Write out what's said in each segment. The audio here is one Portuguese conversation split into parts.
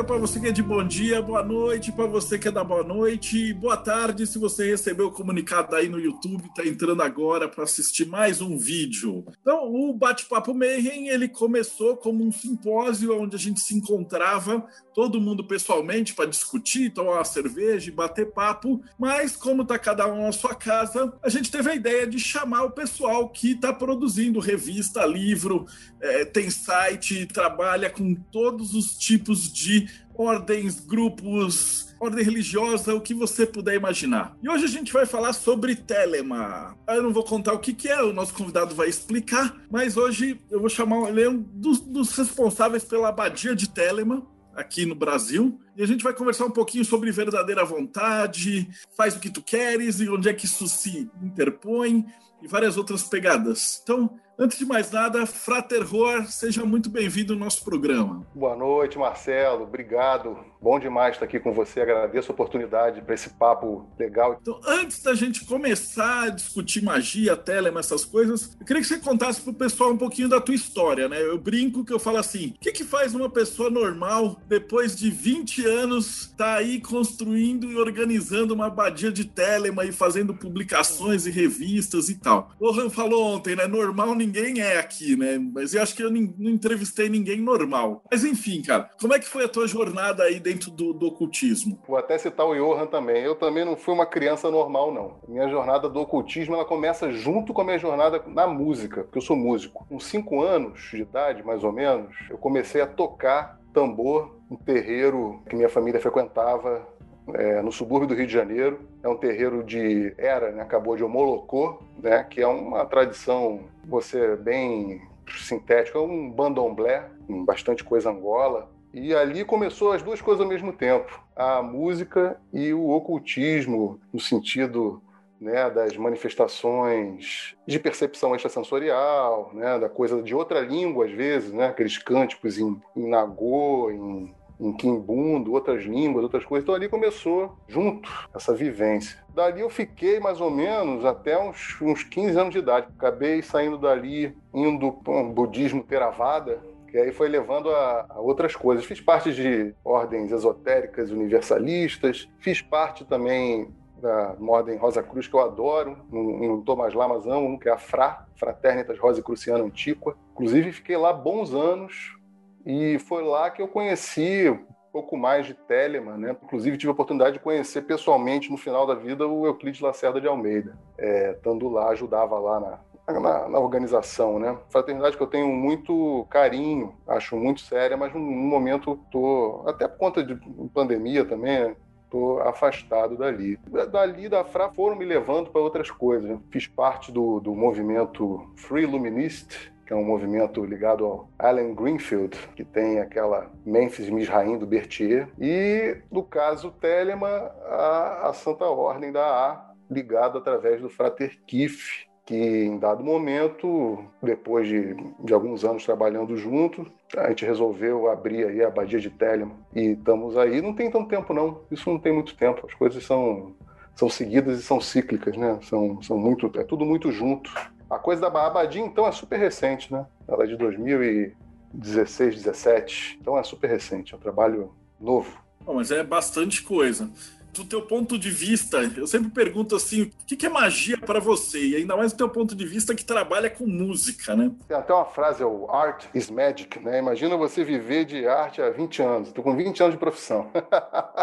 dia para você que é de bom dia, boa noite para você que é da boa noite, boa tarde se você recebeu o comunicado aí no YouTube, está entrando agora para assistir mais um vídeo. Então, o Bate-Papo Mayhem, ele começou como um simpósio onde a gente se encontrava, todo mundo pessoalmente para discutir, tomar uma cerveja e bater papo, mas como está cada um na sua casa, a gente teve a ideia de chamar o pessoal que está produzindo revista, livro, é, tem site, trabalha com todos os tipos de ordens, grupos, ordem religiosa, o que você puder imaginar. E hoje a gente vai falar sobre Telema. Eu não vou contar o que, que é, o nosso convidado vai explicar, mas hoje eu vou chamar ele é um dos, dos responsáveis pela abadia de Telema, aqui no Brasil. E a gente vai conversar um pouquinho sobre verdadeira vontade, faz o que tu queres e onde é que isso se interpõe e várias outras pegadas. Então, Antes de mais nada, Frater Roar, seja muito bem-vindo ao nosso programa. Boa noite, Marcelo. Obrigado. Bom demais estar aqui com você. Agradeço a oportunidade para esse papo legal. Então, antes da gente começar a discutir magia, telema, essas coisas, eu queria que você contasse para o pessoal um pouquinho da tua história, né? Eu brinco que eu falo assim: o que, que faz uma pessoa normal, depois de 20 anos, tá aí construindo e organizando uma abadia de telema e fazendo publicações e revistas e tal? O Ram falou ontem, né? Normal ninguém ninguém é aqui, né? Mas eu acho que eu não entrevistei ninguém normal. Mas enfim, cara, como é que foi a tua jornada aí dentro do, do ocultismo? Vou até citar o Johan também. Eu também não fui uma criança normal, não. Minha jornada do ocultismo ela começa junto com a minha jornada na música, porque eu sou músico. Com cinco anos de idade, mais ou menos, eu comecei a tocar tambor um terreiro que minha família frequentava é, no subúrbio do Rio de Janeiro. É um terreiro de era, né, acabou de Omolocô, né, que é uma tradição, você bem sintética, é um bandomblé, bastante coisa angola. E ali começou as duas coisas ao mesmo tempo, a música e o ocultismo, no sentido né, das manifestações de percepção extrasensorial, né, da coisa de outra língua às vezes, né, aqueles cânticos em, em nagô, em em quimbundo, outras línguas, outras coisas. Então ali começou junto essa vivência. Dali eu fiquei mais ou menos até uns, uns 15 anos de idade. Acabei saindo dali, indo para um budismo Theravada, que aí foi levando a, a, outras coisas. Fiz parte de ordens esotéricas universalistas, fiz parte também da ordem Rosa Cruz, que eu adoro, não estou mais lá, mas amo, que é a FRA, Fraternitas Rosa Cruciana Antiqua. Inclusive, fiquei lá bons anos, e foi lá que eu conheci um pouco mais de Telemann, né? Inclusive tive a oportunidade de conhecer pessoalmente no final da vida o Euclides Lacerda de Almeida. É, estando lá, ajudava lá na, na, na, organização, né? Fraternidade que eu tenho muito carinho, acho muito séria, mas no momento tô, até por conta de pandemia também, né? tô afastado dali. Dali da FRA foram me levando para outras coisas. Né? Fiz parte do, do movimento Free Luminist, que é um movimento ligado ao Allen Greenfield, que tem aquela Memphis Misraim do Berthier, e, no caso Telemann, a, a Santa Ordem da A, ligado através do Frater Kiff, que em dado momento, depois de, de alguns anos trabalhando juntos, a gente resolveu abrir aí a Abadia de Telemann. E estamos aí, não tem tanto tempo não, isso não tem muito tempo, as coisas são, são seguidas e são cíclicas, né? São, são muito, é tudo muito junto. A coisa da Abadim, então, é super recente, né? Ela é de 2016, 17. Então é super recente, é um trabalho novo. Bom, mas é bastante coisa do teu ponto de vista, eu sempre pergunto assim, o que, é magia para você? E ainda mais do teu ponto de vista que trabalha com música, né? Tem até uma frase, é o art is magic, né? Imagina você viver de arte há 20 anos. Estou com 20 anos de profissão.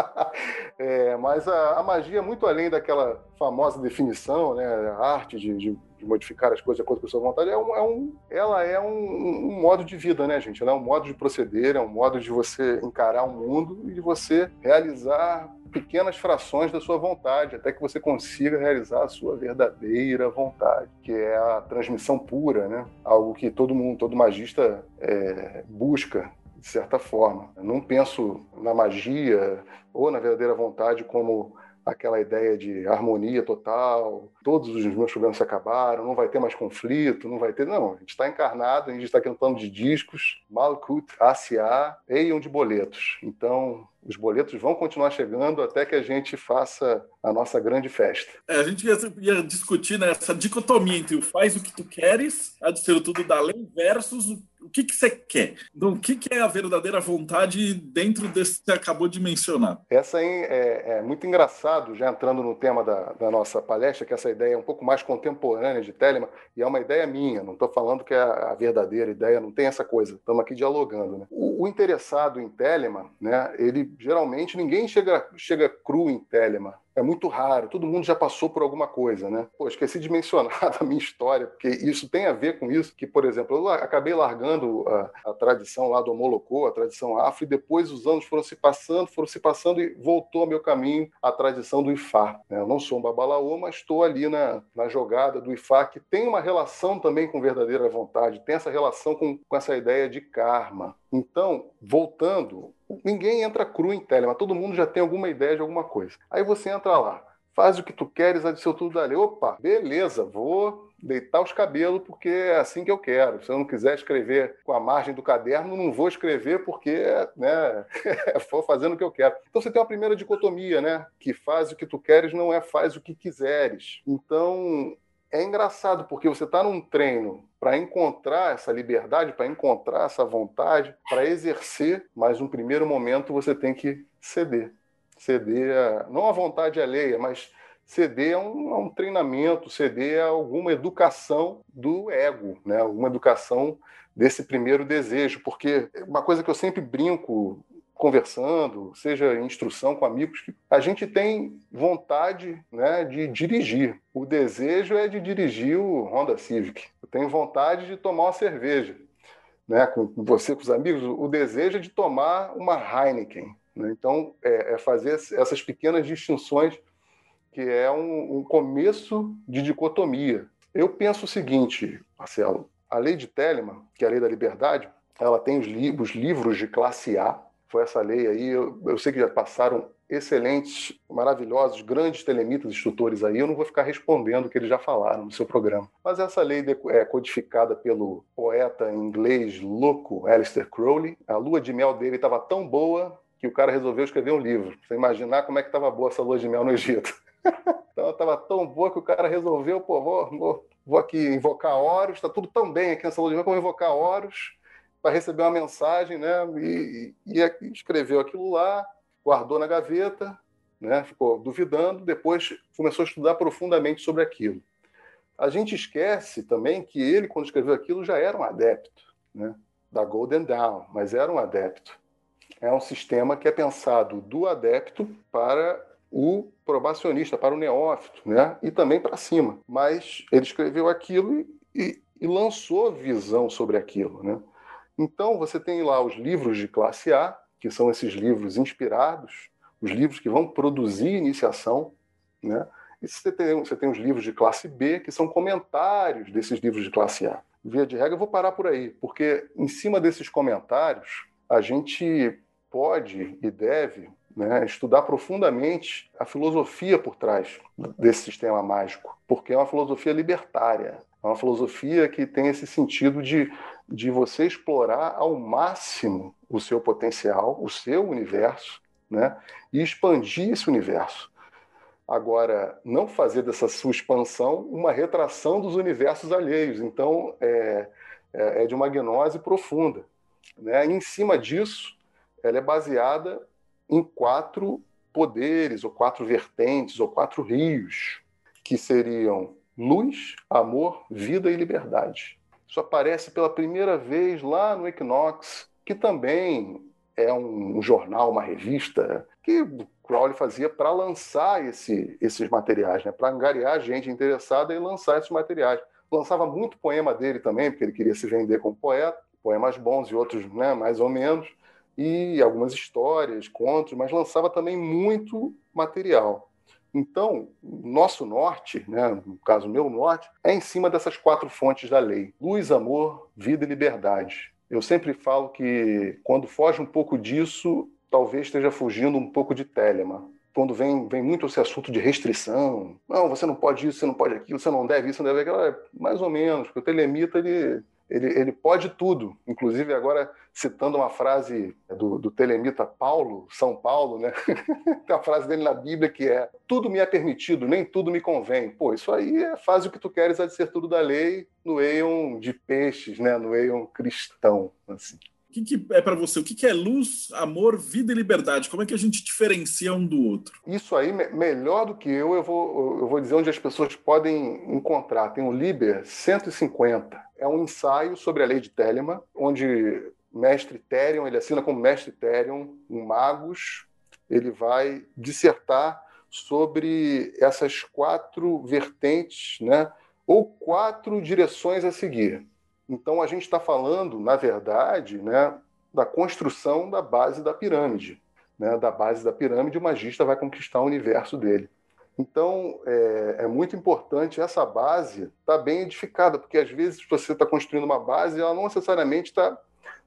é, mas a, a, magia é muito além daquela famosa definição, né? A arte de, de de modificar as coisas de acordo com a sua vontade, é um, é um, ela é um, um, modo de vida, né, gente? Ela é um modo de proceder, é um modo de você encarar o mundo e de você realizar pequenas frações da sua vontade, até que você consiga realizar a sua verdadeira vontade, que é a transmissão pura, né? Algo que todo mundo, todo magista é, busca de certa forma. Eu não penso na magia ou na verdadeira vontade como aquela ideia de harmonia total, todos os meus problemas se acabaram, não vai ter mais conflito, não vai ter. Não, a gente está encarnado, a gente está cantando de discos, Malkut, ACA, Eion de boletos. Então, os boletos vão continuar chegando até que a gente faça a nossa grande festa. É, a gente ia, ia discutir né, essa dicotomia entre o faz o que tu queres, a de ser tudo da lei, versus o o que, que você quer? Então, o que, que é a verdadeira vontade dentro desse que você acabou de mencionar? Essa aí é, é muito engraçado, já entrando no tema da, da, nossa palestra, que essa ideia é um pouco mais contemporânea de Telemann, e é uma ideia minha, não estou falando que é a, verdadeira ideia, não tem essa coisa, estamos aqui dialogando. Né? O, o, interessado em Telemann, né, ele geralmente ninguém chega, chega cru em Telemann, é muito raro, todo mundo já passou por alguma coisa, né? Pô, esqueci de mencionar a minha história, porque isso tem a ver com isso, que, por exemplo, eu acabei largando a, a tradição lá do Molocô, a tradição afro, e depois os anos foram se passando, foram se passando e voltou ao meu caminho a tradição do Ifá. Né? Eu não sou um babalaô, mas estou ali na, na jogada do Ifá, que tem uma relação também com verdadeira vontade, tem essa relação com, com essa ideia de karma. Então, voltando, ninguém entra cru em Telemann, todo mundo já tem alguma ideia de alguma coisa. Aí você entra lá, faz o que tu queres, a tudo dali. Opa, beleza, vou deitar os cabelos porque é assim que eu quero. Se eu não quiser escrever com a margem do caderno, não vou escrever porque né, vou fazendo o que eu quero. Então você tem uma primeira dicotomia, né? Que faz o que tu queres não é faz o que quiseres. Então é engraçado porque você está num treino para encontrar essa liberdade, para encontrar essa vontade, para exercer, mas no primeiro momento você tem que ceder. Ceder, a, não a vontade alheia, mas ceder a um, a um, treinamento, ceder a alguma educação do ego, né? alguma educação desse primeiro desejo, porque uma coisa que eu sempre brinco conversando, seja em instrução com amigos, a gente tem vontade né, de dirigir. O desejo é de dirigir o Honda Civic. Eu tenho vontade de tomar uma cerveja. Né, com você, com os amigos, o desejo é de tomar uma Heineken. Né? Então, é, é, fazer essas pequenas distinções que é um, um começo de dicotomia. Eu penso o seguinte, Marcelo, a lei de Telemann, que é a lei da liberdade, ela tem os, li os livros de classe A, foi essa lei aí. Eu, eu sei que já passaram excelentes, maravilhosos, grandes telemitas instrutores aí. Eu não vou ficar respondendo o que eles já falaram no seu programa. Mas essa lei é codificada pelo poeta inglês louco Alistair Crowley. A lua de mel dele estava tão boa que o cara resolveu escrever um livro. Você imaginar como é que estava boa essa lua de mel no Egito. então estava tão boa que o cara resolveu, pô, vou, vou, vou aqui invocar Horus, está tudo tão bem aqui nessa lua de mel vou invocar Horus para receber uma mensagem, né? E, e, e, escreveu aquilo lá, guardou na gaveta, né? Ficou duvidando, depois começou a estudar profundamente sobre aquilo. A gente esquece também que ele, quando escreveu aquilo, já era um adepto, né? Da Golden Dawn, mas era um adepto. É um sistema que é pensado do adepto para o probacionista, para o neófito, né? E também para cima. Mas ele escreveu aquilo e, e lançou visão sobre aquilo, né? Então, você tem lá os livros de classe A, que são esses livros inspirados, os livros que vão produzir iniciação, né? E você tem, você tem os livros de classe B, que são comentários desses livros de classe A. Via de regra, eu vou parar por aí, porque em cima desses comentários, a gente pode e deve né, estudar profundamente a filosofia por trás desse sistema mágico, porque é uma filosofia libertária, é uma filosofia que tem esse sentido de de você explorar ao máximo o seu potencial, o seu universo, né? E expandir esse universo. Agora, não fazer dessa sua expansão uma retração dos universos alheios. Então, é, é, é de uma gnose profunda. Né? E, em cima disso, ela é baseada em quatro poderes, ou quatro vertentes, ou quatro rios, que seriam luz, amor, vida e liberdade. Isso aparece pela primeira vez lá no Equinox, que também é um jornal, uma revista, que Crowley fazia para lançar esse, esses materiais, né? para angariar gente interessada em lançar esses materiais. Lançava muito poema dele também, porque ele queria se vender como poeta, poemas bons e outros né, mais ou menos, e algumas histórias, contos, mas lançava também muito material. Então, nosso norte, né, no caso meu norte, é em cima dessas quatro fontes da lei: luz, amor, vida e liberdade. Eu sempre falo que quando foge um pouco disso, talvez esteja fugindo um pouco de Telemann, quando vem, vem muito esse assunto de restrição, não, você não pode isso, você não pode aquilo, você não deve isso, não deve aquilo, é mais ou menos, porque o telemita, ele, ele, ele pode tudo. Inclusive, agora, citando uma frase do, do telemita Paulo, São Paulo, né? Tem a frase dele na Bíblia que é: Tudo me é permitido, nem tudo me convém. Pô, isso aí é faz o que tu queres, a de ser tudo da lei, no eion de peixes, né? No eion cristão. Assim. O que, que é para você? O que, que, é luz, amor, vida e liberdade? Como é que a gente diferencia um do outro? Isso aí, melhor do que eu, eu vou, eu vou dizer onde as pessoas podem encontrar. Tem o Liber 150. É um ensaio sobre a lei de Telemann, onde mestre Therion, ele assina como mestre Therion, um magos, ele vai dissertar sobre essas quatro vertentes, né? ou quatro direções a seguir. Então, a gente está falando, na verdade, né, da construção da base da pirâmide. Né? Da base da pirâmide, o magista vai conquistar o universo dele. Então, é, é muito importante essa base estar tá bem edificada, porque às vezes você está construindo uma base e ela não necessariamente está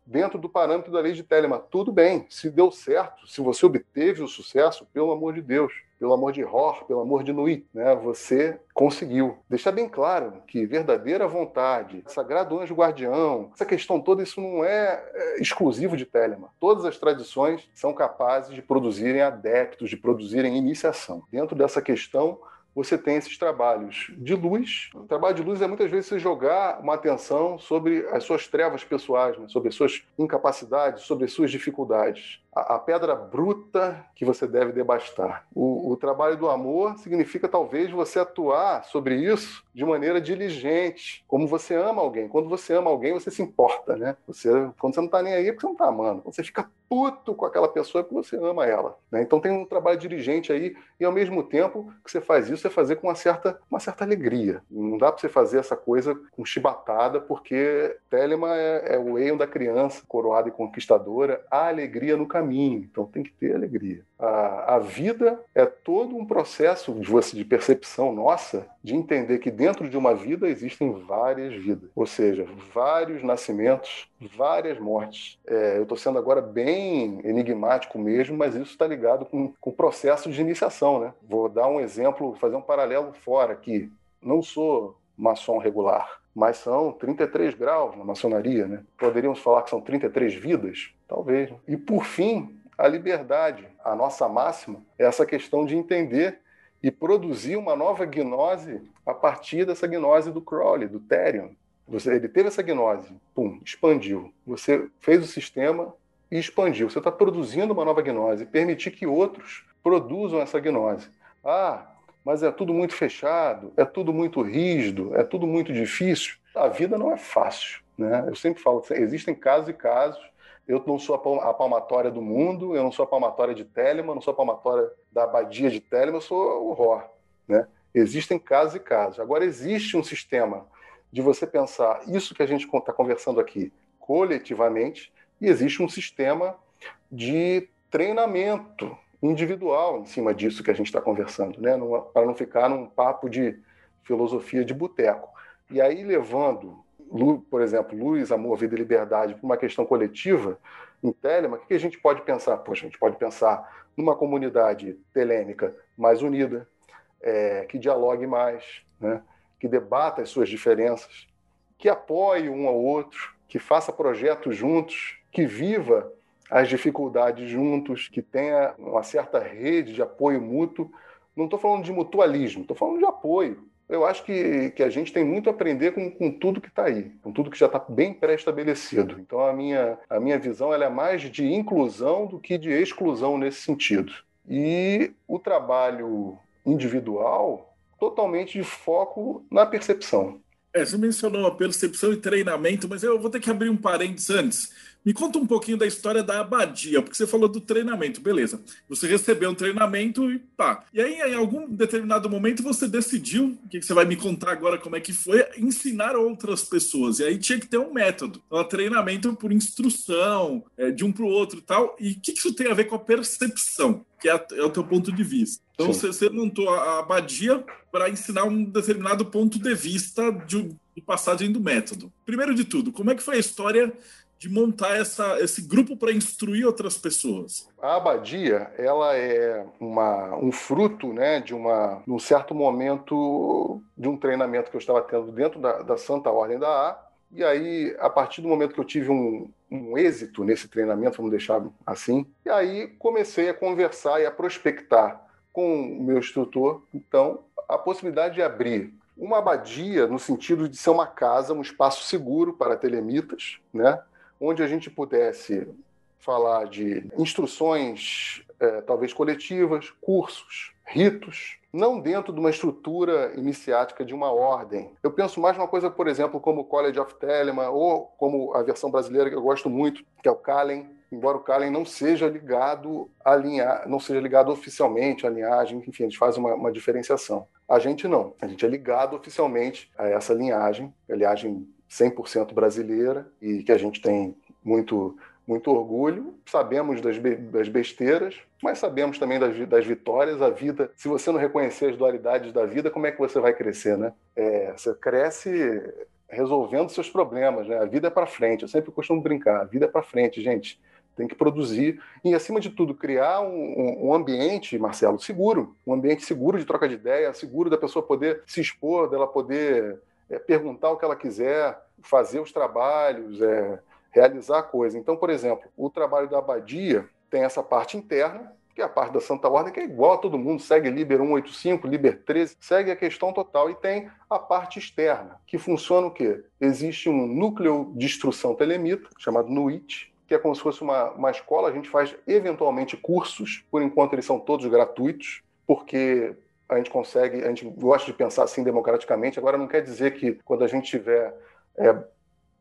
dentro do parâmetro da lei de Telemann. Tudo bem, se deu certo, se você obteve o sucesso, pelo amor de Deus, pelo amor de Hor, pelo amor de Nui, né? Você conseguiu. Deixar bem claro que verdadeira vontade, sagrado anjo guardião, essa questão toda, isso não é, é exclusivo de Telemann. Todas as tradições são capazes de produzirem adeptos, de produzirem iniciação. Dentro dessa questão, você tem esses trabalhos de luz. O trabalho de luz é muitas vezes você jogar uma atenção sobre as suas trevas pessoais, né? sobre as suas incapacidades, sobre as suas dificuldades a, pedra bruta que você deve debastar. O, o, trabalho do amor significa talvez você atuar sobre isso de maneira diligente, como você ama alguém. Quando você ama alguém, você se importa, né? Você, quando você não está nem aí, é porque você não está amando. Quando você fica puto com aquela pessoa, é porque você ama ela. Né? Então tem um trabalho diligente aí e ao mesmo tempo que você faz isso, você fazer com uma certa, uma certa alegria. Não dá para você fazer essa coisa com chibatada, porque Telema é, é o Eion da criança, coroada e conquistadora, a alegria no caminho caminho, então tem que ter alegria. A, a vida é todo um processo de, de percepção nossa de entender que dentro de uma vida existem várias vidas, ou seja, vários nascimentos, várias mortes. É, eu estou sendo agora bem enigmático mesmo, mas isso está ligado com, com o processo de iniciação. Né? Vou dar um exemplo, fazer um paralelo fora aqui. Não sou maçom regular mas são 33 graus na maçonaria, né? Poderíamos falar que são 33 vidas? Talvez. E por fim, a liberdade. A nossa máxima é essa questão de entender e produzir uma nova gnose a partir dessa gnose do Crowley, do Therion. Você, ele teve essa gnose, pum, expandiu. Você fez o sistema e expandiu. Você está produzindo uma nova gnose. Permitir que outros produzam essa gnose. Ah, mas é tudo muito fechado, é tudo muito rígido, é tudo muito difícil. A vida não é fácil. Né? Eu sempre falo, existem casos e casos. Eu não sou a palmatória do mundo, eu não sou a palmatória de Telemann, não sou a palmatória da abadia de Telemann, eu sou o Ró. Né? Existem casos e casos. Agora, existe um sistema de você pensar isso que a gente está conversando aqui coletivamente, e existe um sistema de treinamento individual em cima disso que a gente está conversando, né? para não ficar num papo de filosofia de boteco. E aí, levando, por exemplo, luz, amor, vida e liberdade para uma questão coletiva, em Telema, o que a gente pode pensar? Poxa, a gente pode pensar numa comunidade telêmica mais unida, é, que dialogue mais, né? que debata as suas diferenças, que apoie um ao outro, que faça projetos juntos, que viva as dificuldades juntos, que tenha uma certa rede de apoio mútuo. Não estou falando de mutualismo, estou falando de apoio. Eu acho que, que a gente tem muito a aprender com, com tudo que está aí, com tudo que já está bem pré-estabelecido. Então, a minha, a minha visão ela é mais de inclusão do que de exclusão nesse sentido. E o trabalho individual, totalmente de foco na percepção. É, você mencionou a percepção e treinamento, mas eu vou ter que abrir um parênteses antes me conta um pouquinho da história da abadia, porque você falou do treinamento, beleza. Você recebeu um treinamento e pá. E aí, em algum determinado momento, você decidiu, o que você vai me contar agora como é que foi, ensinar outras pessoas. E aí tinha que ter um método. Então, treinamento por instrução, é, de um para o outro e tal. E o que isso tem a ver com a percepção, que é, é o teu ponto de vista? Então, você, você montou a abadia para ensinar um determinado ponto de vista de, de passagem do método. Primeiro de tudo, como é que foi a história de montar essa, esse grupo para instruir outras pessoas? A abadia, ela é uma, um fruto né, de, uma, um certo momento de um treinamento que eu estava tendo dentro da, da Santa Ordem da A. E aí, a partir do momento que eu tive um, um êxito nesse treinamento, vamos deixar assim, e aí comecei a conversar e a prospectar com o meu instrutor, então, a possibilidade de abrir uma abadia no sentido de ser uma casa, um espaço seguro para telemitas, né? Onde a gente pudesse falar de instruções, é, talvez coletivas, cursos, ritos, não dentro de uma estrutura iniciática de uma ordem. Eu penso mais numa coisa, por exemplo, como o College of Telemann, ou como a versão brasileira que eu gosto muito, que é o Kalen, embora o Kalen não seja ligado a linha, não seja ligado oficialmente à linhagem, enfim, eles fazem uma, uma diferenciação. A gente não, a gente é ligado oficialmente a essa linhagem, a linhagem 100% brasileira e que a gente tem muito muito orgulho, sabemos das, be das besteiras, mas sabemos também das, das, vitórias. A vida, se você não reconhecer as dualidades da vida, como é que você vai crescer, né? É, você cresce resolvendo seus problemas, né? A vida é para frente. Eu sempre costumo brincar, a vida é para frente, gente. Tem que produzir e, acima de tudo, criar um, um, ambiente, Marcelo, seguro, um ambiente seguro de troca de ideia, seguro da pessoa poder se expor, dela poder é, perguntar o que ela quiser, fazer os trabalhos, é, realizar a coisa. Então, por exemplo, o trabalho da abadia tem essa parte interna, que é a parte da Santa Ordem, que é igual a todo mundo, segue Liber 185, Liber 13, segue a questão total. E tem a parte externa, que funciona o quê? Existe um núcleo de instrução telemita, chamado NUIT, que é como se fosse uma, uma escola, a gente faz eventualmente cursos, por enquanto eles são todos gratuitos, porque a gente consegue, a gente gosta de pensar assim democraticamente, agora não quer dizer que quando a gente tiver é,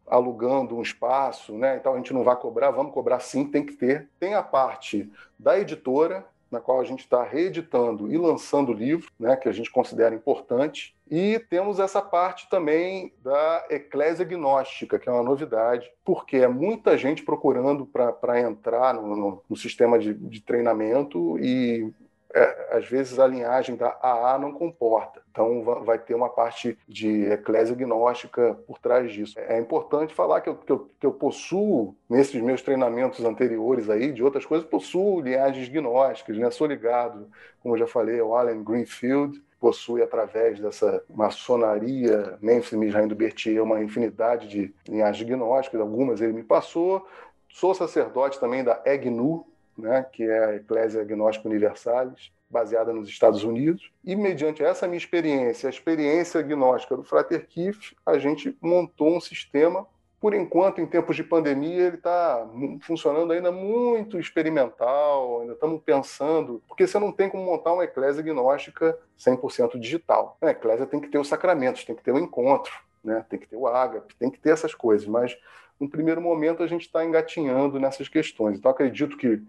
alugando um espaço, né? Então a gente não vai cobrar, vamos cobrar sim, tem que ter. Tem a parte da editora, na qual a gente está reeditando e lançando livro, né, que a gente considera importante. E temos essa parte também da eclésia gnóstica, que é uma novidade, porque é muita gente procurando para entrar no, no, no sistema de, de treinamento e é, às vezes a linhagem da AA não comporta. Então vai ter uma parte de eclésia gnóstica por trás disso. É importante falar que eu, que eu, que eu possuo, nesses meus treinamentos anteriores aí, de outras coisas, possuo linhagens gnósticas, né? Sou ligado, como eu já falei, ao Allen Greenfield, possui através dessa maçonaria Memphis Misraim do Berthier uma infinidade de linhagens gnósticas, algumas ele me passou. Sou sacerdote também da EGNU, né, que é a Eclésia Agnóstica Universalis, baseada nos Estados Unidos. E, mediante essa minha experiência, a experiência agnóstica do Frater Kiff, a gente montou um sistema. Por enquanto, em tempos de pandemia, ele está funcionando ainda muito experimental, ainda estamos pensando, porque você não tem como montar uma eclésia agnóstica 100% digital. A eclésia tem que ter os sacramentos, tem que ter o encontro, né? tem que ter o ágape, tem que ter essas coisas, mas no primeiro momento a gente está engatinhando nessas questões. Então acredito que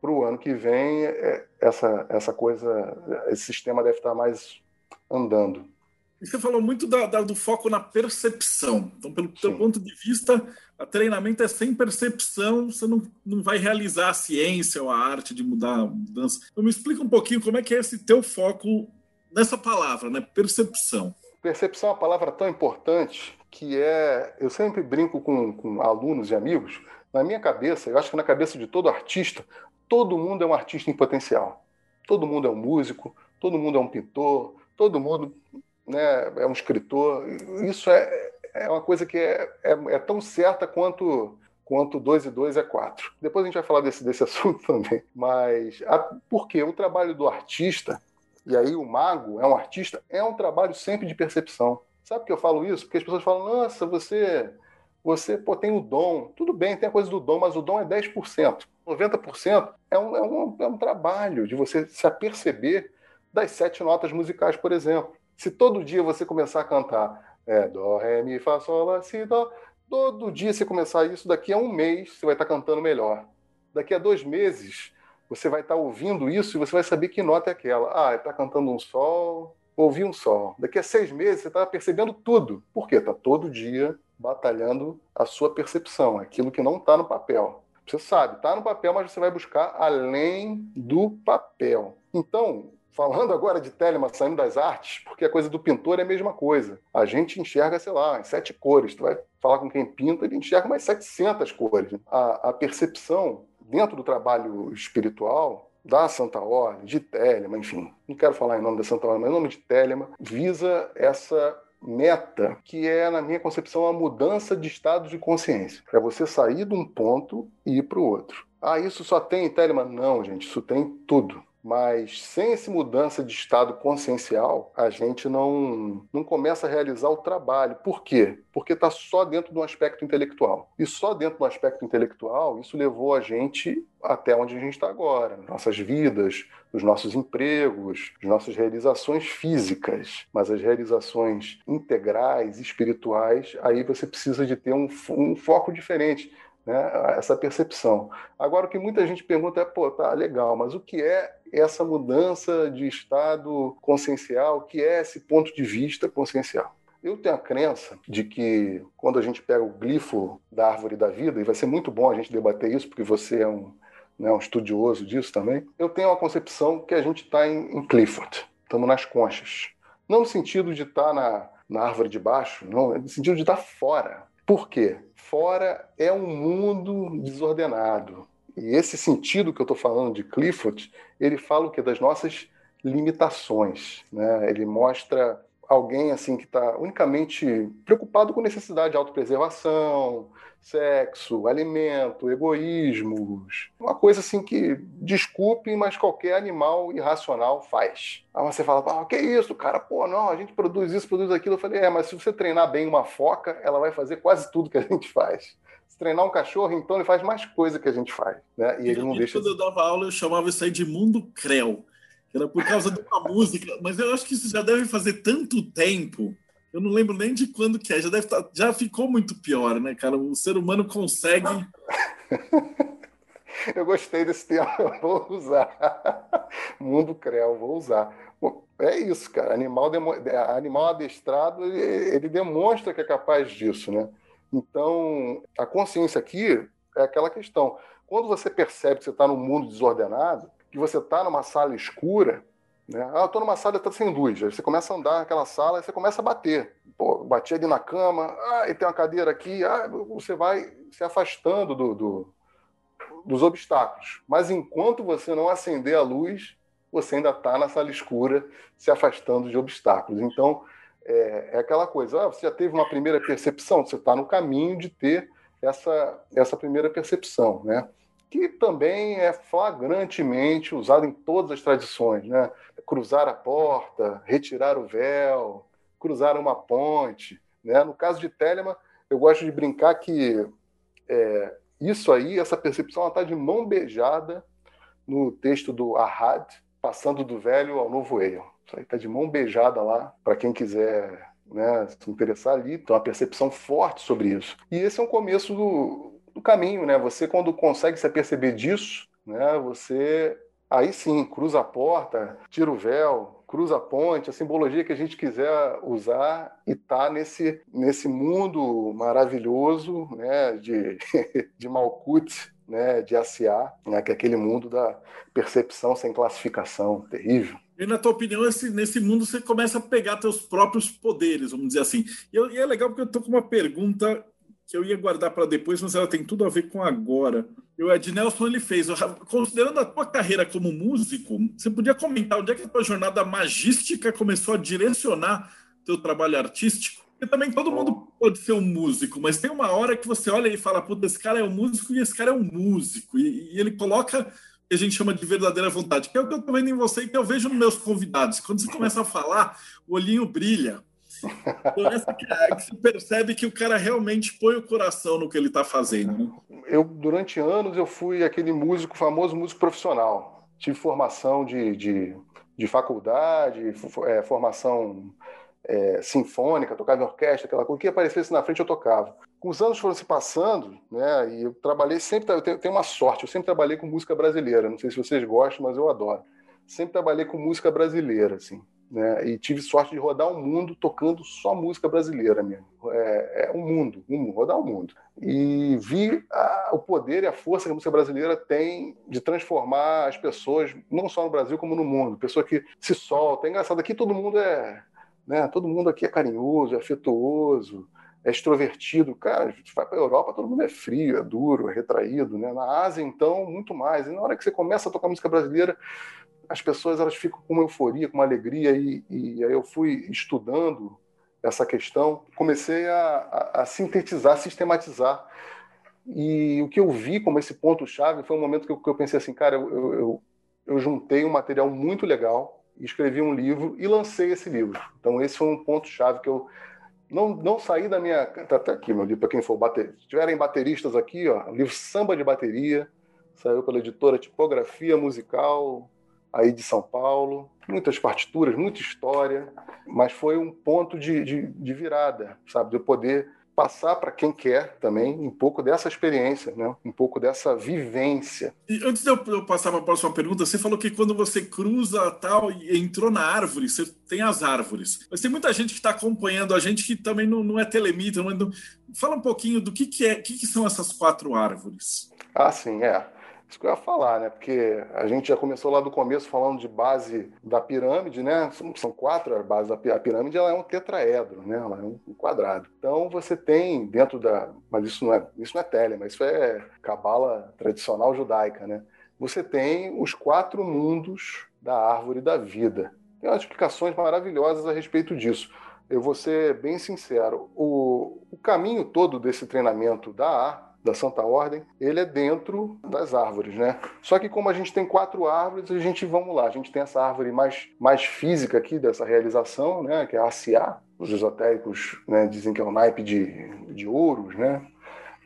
para o ano que vem, é, essa, essa coisa, esse sistema deve estar mais andando. Você falou muito da, da, do foco na percepção. Então, pelo teu ponto de vista, a treinamento é sem percepção, você não, não vai realizar a ciência ou a arte de mudar a mudança. Então, me explica um pouquinho como é que é esse teu foco nessa palavra, né? Percepção. Percepção é uma palavra tão importante que é. Eu sempre brinco com, com alunos e amigos. Na minha cabeça, eu acho que na cabeça de todo artista, todo mundo é um artista em potencial. Todo mundo é um músico, todo mundo é um pintor, todo mundo né, é um escritor. Isso é, é uma coisa que é, é, é tão certa quanto quanto 2 e 2 é 4. Depois a gente vai falar desse, desse assunto também. Mas a, porque o trabalho do artista, e aí o mago é um artista, é um trabalho sempre de percepção. Sabe que eu falo isso? Porque as pessoas falam, nossa, você você pô, tem o dom. Tudo bem, tem a coisa do dom, mas o dom é 10%. 90% é um, é, um, é um trabalho de você se aperceber das sete notas musicais, por exemplo. Se todo dia você começar a cantar é, Dó, Ré, Mi, Fá, Sol, Lá, Si, Dó, todo dia você começar isso, daqui a um mês você vai estar cantando melhor. Daqui a dois meses você vai estar ouvindo isso e você vai saber que nota é aquela. Ah, está cantando um sol, ouvi um sol. Daqui a seis meses você está percebendo tudo. Por quê? Está todo dia batalhando a sua percepção, aquilo que não está no papel. Você sabe, está no papel, mas você vai buscar além do papel. Então, falando agora de Telema saindo das artes, porque a coisa do pintor é a mesma coisa. A gente enxerga, sei lá, em sete cores. Tu vai falar com quem pinta, ele enxerga mais 700 cores. A, a percepção dentro do trabalho espiritual da Santa Ordem, de Telema, enfim, não quero falar em nome da Santa Ordem, mas em nome de Telema, visa essa meta, que é, na minha concepção, a mudança de estado de consciência. É você sair de um ponto e ir para o outro. Ah, isso só tem em? Não, gente, isso tem tudo. Mas sem essa mudança de estado consciencial, a gente não, não começa a realizar o trabalho. Por quê? Porque está só dentro do aspecto intelectual. E só dentro do aspecto intelectual, isso levou a gente até onde a gente está agora, nossas vidas, os nossos empregos, as nossas realizações físicas. Mas as realizações integrais, espirituais, aí você precisa de ter um, um foco diferente né, essa percepção. Agora, o que muita gente pergunta é, pô, tá legal, mas o que é essa mudança de estado consciencial? O que é esse ponto de vista consciencial? Eu tenho a crença de que quando a gente pega o glifo da árvore da vida, e vai ser muito bom a gente debater isso, porque você é um, né, um estudioso disso também, eu tenho a concepção que a gente está em, em Clifford, estamos nas conchas. Não no sentido de estar tá na, na árvore de baixo, não, é no sentido de estar tá fora. Por quê? Fora é um mundo desordenado. E esse sentido que eu estou falando de Clifford, ele fala o que das nossas limitações, né? Ele mostra alguém assim que está unicamente preocupado com necessidade de autopreservação, sexo, alimento, egoísmos, uma coisa assim que desculpe, mas qualquer animal irracional faz. Aí você fala, ah, que isso, cara? Pô, não, a gente produz isso, produz aquilo. Eu falei, é, mas se você treinar bem uma foca, ela vai fazer quase tudo que a gente faz. Se treinar um cachorro, então ele faz mais coisa que a gente faz, né? E, e ele não deixa. Quando eu dava aula, eu chamava isso aí de mundo creu era por causa de uma música, mas eu acho que isso já deve fazer tanto tempo. Eu não lembro nem de quando que é. Já deve tá, já ficou muito pior, né, cara? O ser humano consegue. eu gostei desse termo, eu vou usar. Mundo Creu, vou usar. É isso, cara. Animal, demo... Animal adestrado, ele demonstra que é capaz disso, né? Então, a consciência aqui é aquela questão. Quando você percebe que você está num mundo desordenado, que você está numa sala escura, né? Ah, eu estou numa sala está sem luz. Aí você começa a andar naquela sala e você começa a bater. Pô, bati ali na cama, ah, e tem uma cadeira aqui. Ah, você vai se afastando do, do, dos obstáculos. Mas enquanto você não acender a luz, você ainda está na sala escura, se afastando de obstáculos. Então, é, é aquela coisa, ah, você já teve uma primeira percepção, você está no caminho de ter essa, essa primeira percepção, né? Que também é flagrantemente usado em todas as tradições, né? Cruzar a porta, retirar o véu, cruzar uma ponte, né? No caso de Telema, eu gosto de brincar que é, isso aí, essa percepção, está de mão beijada no texto do Ahad, passando do velho ao novo Eion. Isso aí está de mão beijada lá, para quem quiser né, se interessar ali, tem uma percepção forte sobre isso. E esse é um começo do, do caminho, né? Você quando consegue se aperceber disso, né? Você aí sim cruza a porta, tira o véu, cruza a ponte, a simbologia que a gente quiser usar e tá nesse nesse mundo maravilhoso, né? De de Malkuth, né? De Asiá, né? Que é aquele mundo da percepção sem classificação, terrível. E na tua opinião, esse, nesse mundo você começa a pegar teus próprios poderes, vamos dizer assim. E, e é legal porque eu tô com uma pergunta que eu ia guardar para depois, mas ela tem tudo a ver com agora. E o Ed Nelson ele fez, considerando a tua carreira como músico, você podia comentar onde é que a tua jornada magística começou a direcionar teu trabalho artístico? Porque também todo mundo pode ser um músico, mas tem uma hora que você olha e fala, puta, esse cara é um músico e esse cara é um músico. E, e ele coloca o que a gente chama de verdadeira vontade, que é o que eu tô vendo em você e que eu vejo nos meus convidados. Quando você começa a falar, o olhinho brilha. Então, essa que, é, que se percebe que o cara realmente põe o coração no que ele está fazendo. Né? Eu, durante anos, eu fui aquele músico, famoso músico profissional. Tive formação de, de, de faculdade, é, formação é, sinfônica, tocava em orquestra, aquela coisa. O que aparecesse na frente eu tocava. Com os anos foram se passando, né, e eu trabalhei sempre, eu tenho, tenho uma sorte, eu sempre trabalhei com música brasileira. Não sei se vocês gostam, mas eu adoro. Sempre trabalhei com música brasileira, assim. Né? E tive sorte de rodar o mundo tocando só música brasileira mesmo. É, é mundo, um, rodar o mundo. E vi a, o poder e a força que a música brasileira tem de transformar as pessoas, não só no Brasil como no mundo. Pessoa que se solta. É engraçado, aqui todo mundo é, né? Todo mundo aqui é carinhoso, é afetuoso é extrovertido. Cara, a gente vai para a Europa, todo mundo é frio, é duro, é retraído. Né? Na Ásia, então, muito mais. E na hora que você começa a tocar música brasileira, as pessoas elas ficam com uma euforia, com uma alegria. E, e aí eu fui estudando essa questão, comecei a, a, a sintetizar, sistematizar. E o que eu vi como esse ponto-chave foi um momento que eu, que eu pensei assim, cara, eu, eu, eu juntei um material muito legal, escrevi um livro e lancei esse livro. Então, esse foi um ponto-chave que eu não, não saí da minha. Tá aqui, meu livro, para quem for bater. Se tiverem bateristas aqui, ó, livro Samba de Bateria, saiu pela editora Tipografia Musical, aí de São Paulo. Muitas partituras, muita história, mas foi um ponto de, de, de virada, sabe? De eu poder passar para quem quer também um pouco dessa experiência, né? um pouco dessa vivência. E antes de eu passar para a próxima pergunta, você falou que quando você cruza tal e entrou na árvore, você tem as árvores. Mas tem muita gente que está acompanhando a gente que também não, não é telemita. Não... Fala um pouquinho do que, que é, que, que são essas quatro árvores. Ah, sim, é. Isso que eu ia falar, né? Porque a gente já começou lá do começo falando de base da pirâmide, né? São quatro as bases da pirâmide, ela é um tetraedro, né? Ela é um quadrado. Então você tem dentro da, mas isso não é, isso não é tele, mas isso é cabala tradicional judaica, né? Você tem os quatro mundos da árvore da vida. Tem umas explicações maravilhosas a respeito disso. Eu vou ser bem sincero, o, o caminho todo desse treinamento da ar da Santa Ordem, ele é dentro das árvores, né? Só que como a gente tem quatro árvores, a gente, vamos lá, a gente tem essa árvore mais, mais física aqui dessa realização, né? Que é a ACA. Os esotéricos né, dizem que é um naipe de, de ouros, né?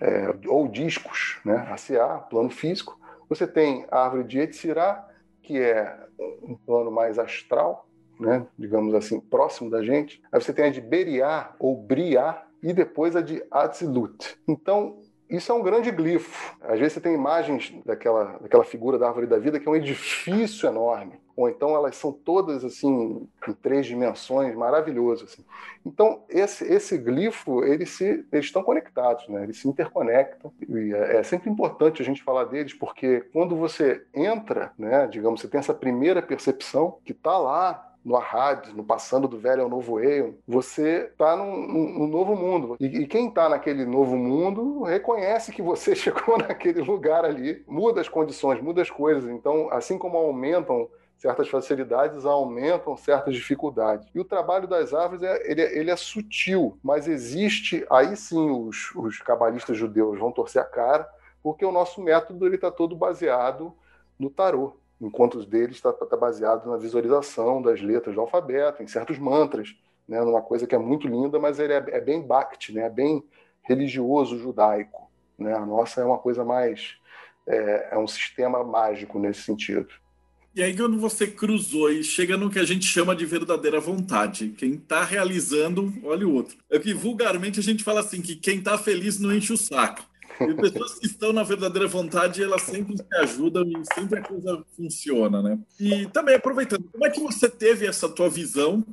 É, ou discos, né? ACA, plano físico. Você tem a árvore de Etzirá, que é um plano mais astral, né? digamos assim, próximo da gente. Aí você tem a de Beriá, ou Briá, e depois a de Atzilut. Então, isso é um grande glifo. Às vezes você tem imagens daquela, daquela figura da árvore da vida que é um edifício enorme. Ou então elas são todas assim em três dimensões, maravilhoso. Assim. Então esse, esse glifo eles se eles estão conectados, né? Eles se interconectam e é, é sempre importante a gente falar deles porque quando você entra, né? Digamos, você tem essa primeira percepção que está lá no Ahad, no passando do velho ao novo eu, você está num, num, novo mundo. E, e quem está naquele novo mundo reconhece que você chegou naquele lugar ali, muda as condições, muda as coisas. Então, assim como aumentam certas facilidades aumentam certas dificuldades. E o trabalho das árvores é, ele, é, ele é sutil, mas existe, aí sim os, os cabalistas judeus vão torcer a cara, porque o nosso método está todo baseado no tarô enquanto os deles está tá baseado na visualização das letras do alfabeto, em certos mantras, né, numa coisa que é muito linda, mas ele é, é bem bhakti, né, é bem religioso judaico. Né? A nossa é uma coisa mais. É, é um sistema mágico nesse sentido. E aí, quando você cruzou e chega no que a gente chama de verdadeira vontade, quem está realizando, olha o outro. É que vulgarmente a gente fala assim: que quem está feliz não enche o saco. E pessoas que estão na verdadeira vontade, elas sempre se ajudam e sempre a coisa funciona, né? E também aproveitando, como é que você teve essa tua visão,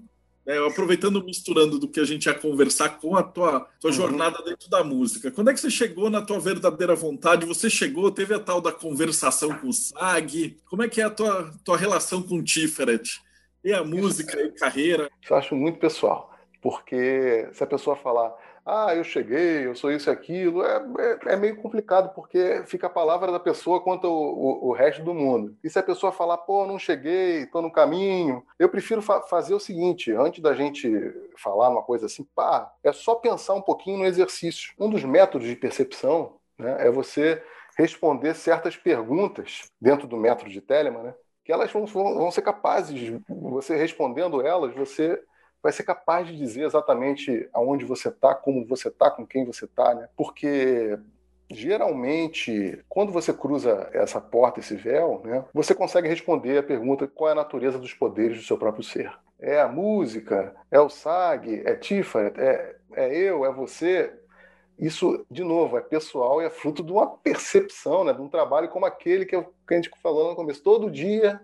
né, aproveitando, misturando do que a gente ia conversar com a tua, tua uhum. jornada dentro da música. Quando é que você chegou na tua verdadeira vontade? Você chegou, teve a tal da conversação com o SAG? Como é que é a tua, tua relação com o Tiferet? E a música e carreira? Eu acho muito pessoal, porque se a pessoa falar ah, eu cheguei, eu sou isso e aquilo, é, é, é, meio complicado, porque fica a palavra da pessoa quanto o, o, o, resto do mundo. E se a pessoa falar, pô, não cheguei, estou no caminho, eu prefiro fa fazer o seguinte, antes da gente falar uma coisa assim, pá, é só pensar um pouquinho no exercício. Um dos métodos de percepção né, é você responder certas perguntas dentro do método de Telemann, né, que elas vão, vão ser capazes, você respondendo elas, você vai ser capaz de dizer exatamente aonde você está, como você está, com quem você está, né? Porque geralmente, quando você cruza essa porta, esse véu, né, você consegue responder a pergunta qual é a natureza dos poderes do seu próprio ser. É a música? É o SAG? É Tifa? É, é eu? É você? Isso, de novo, é pessoal e é fruto de uma percepção, né, de um trabalho como aquele que, eu, que a gente falou no começo. Todo dia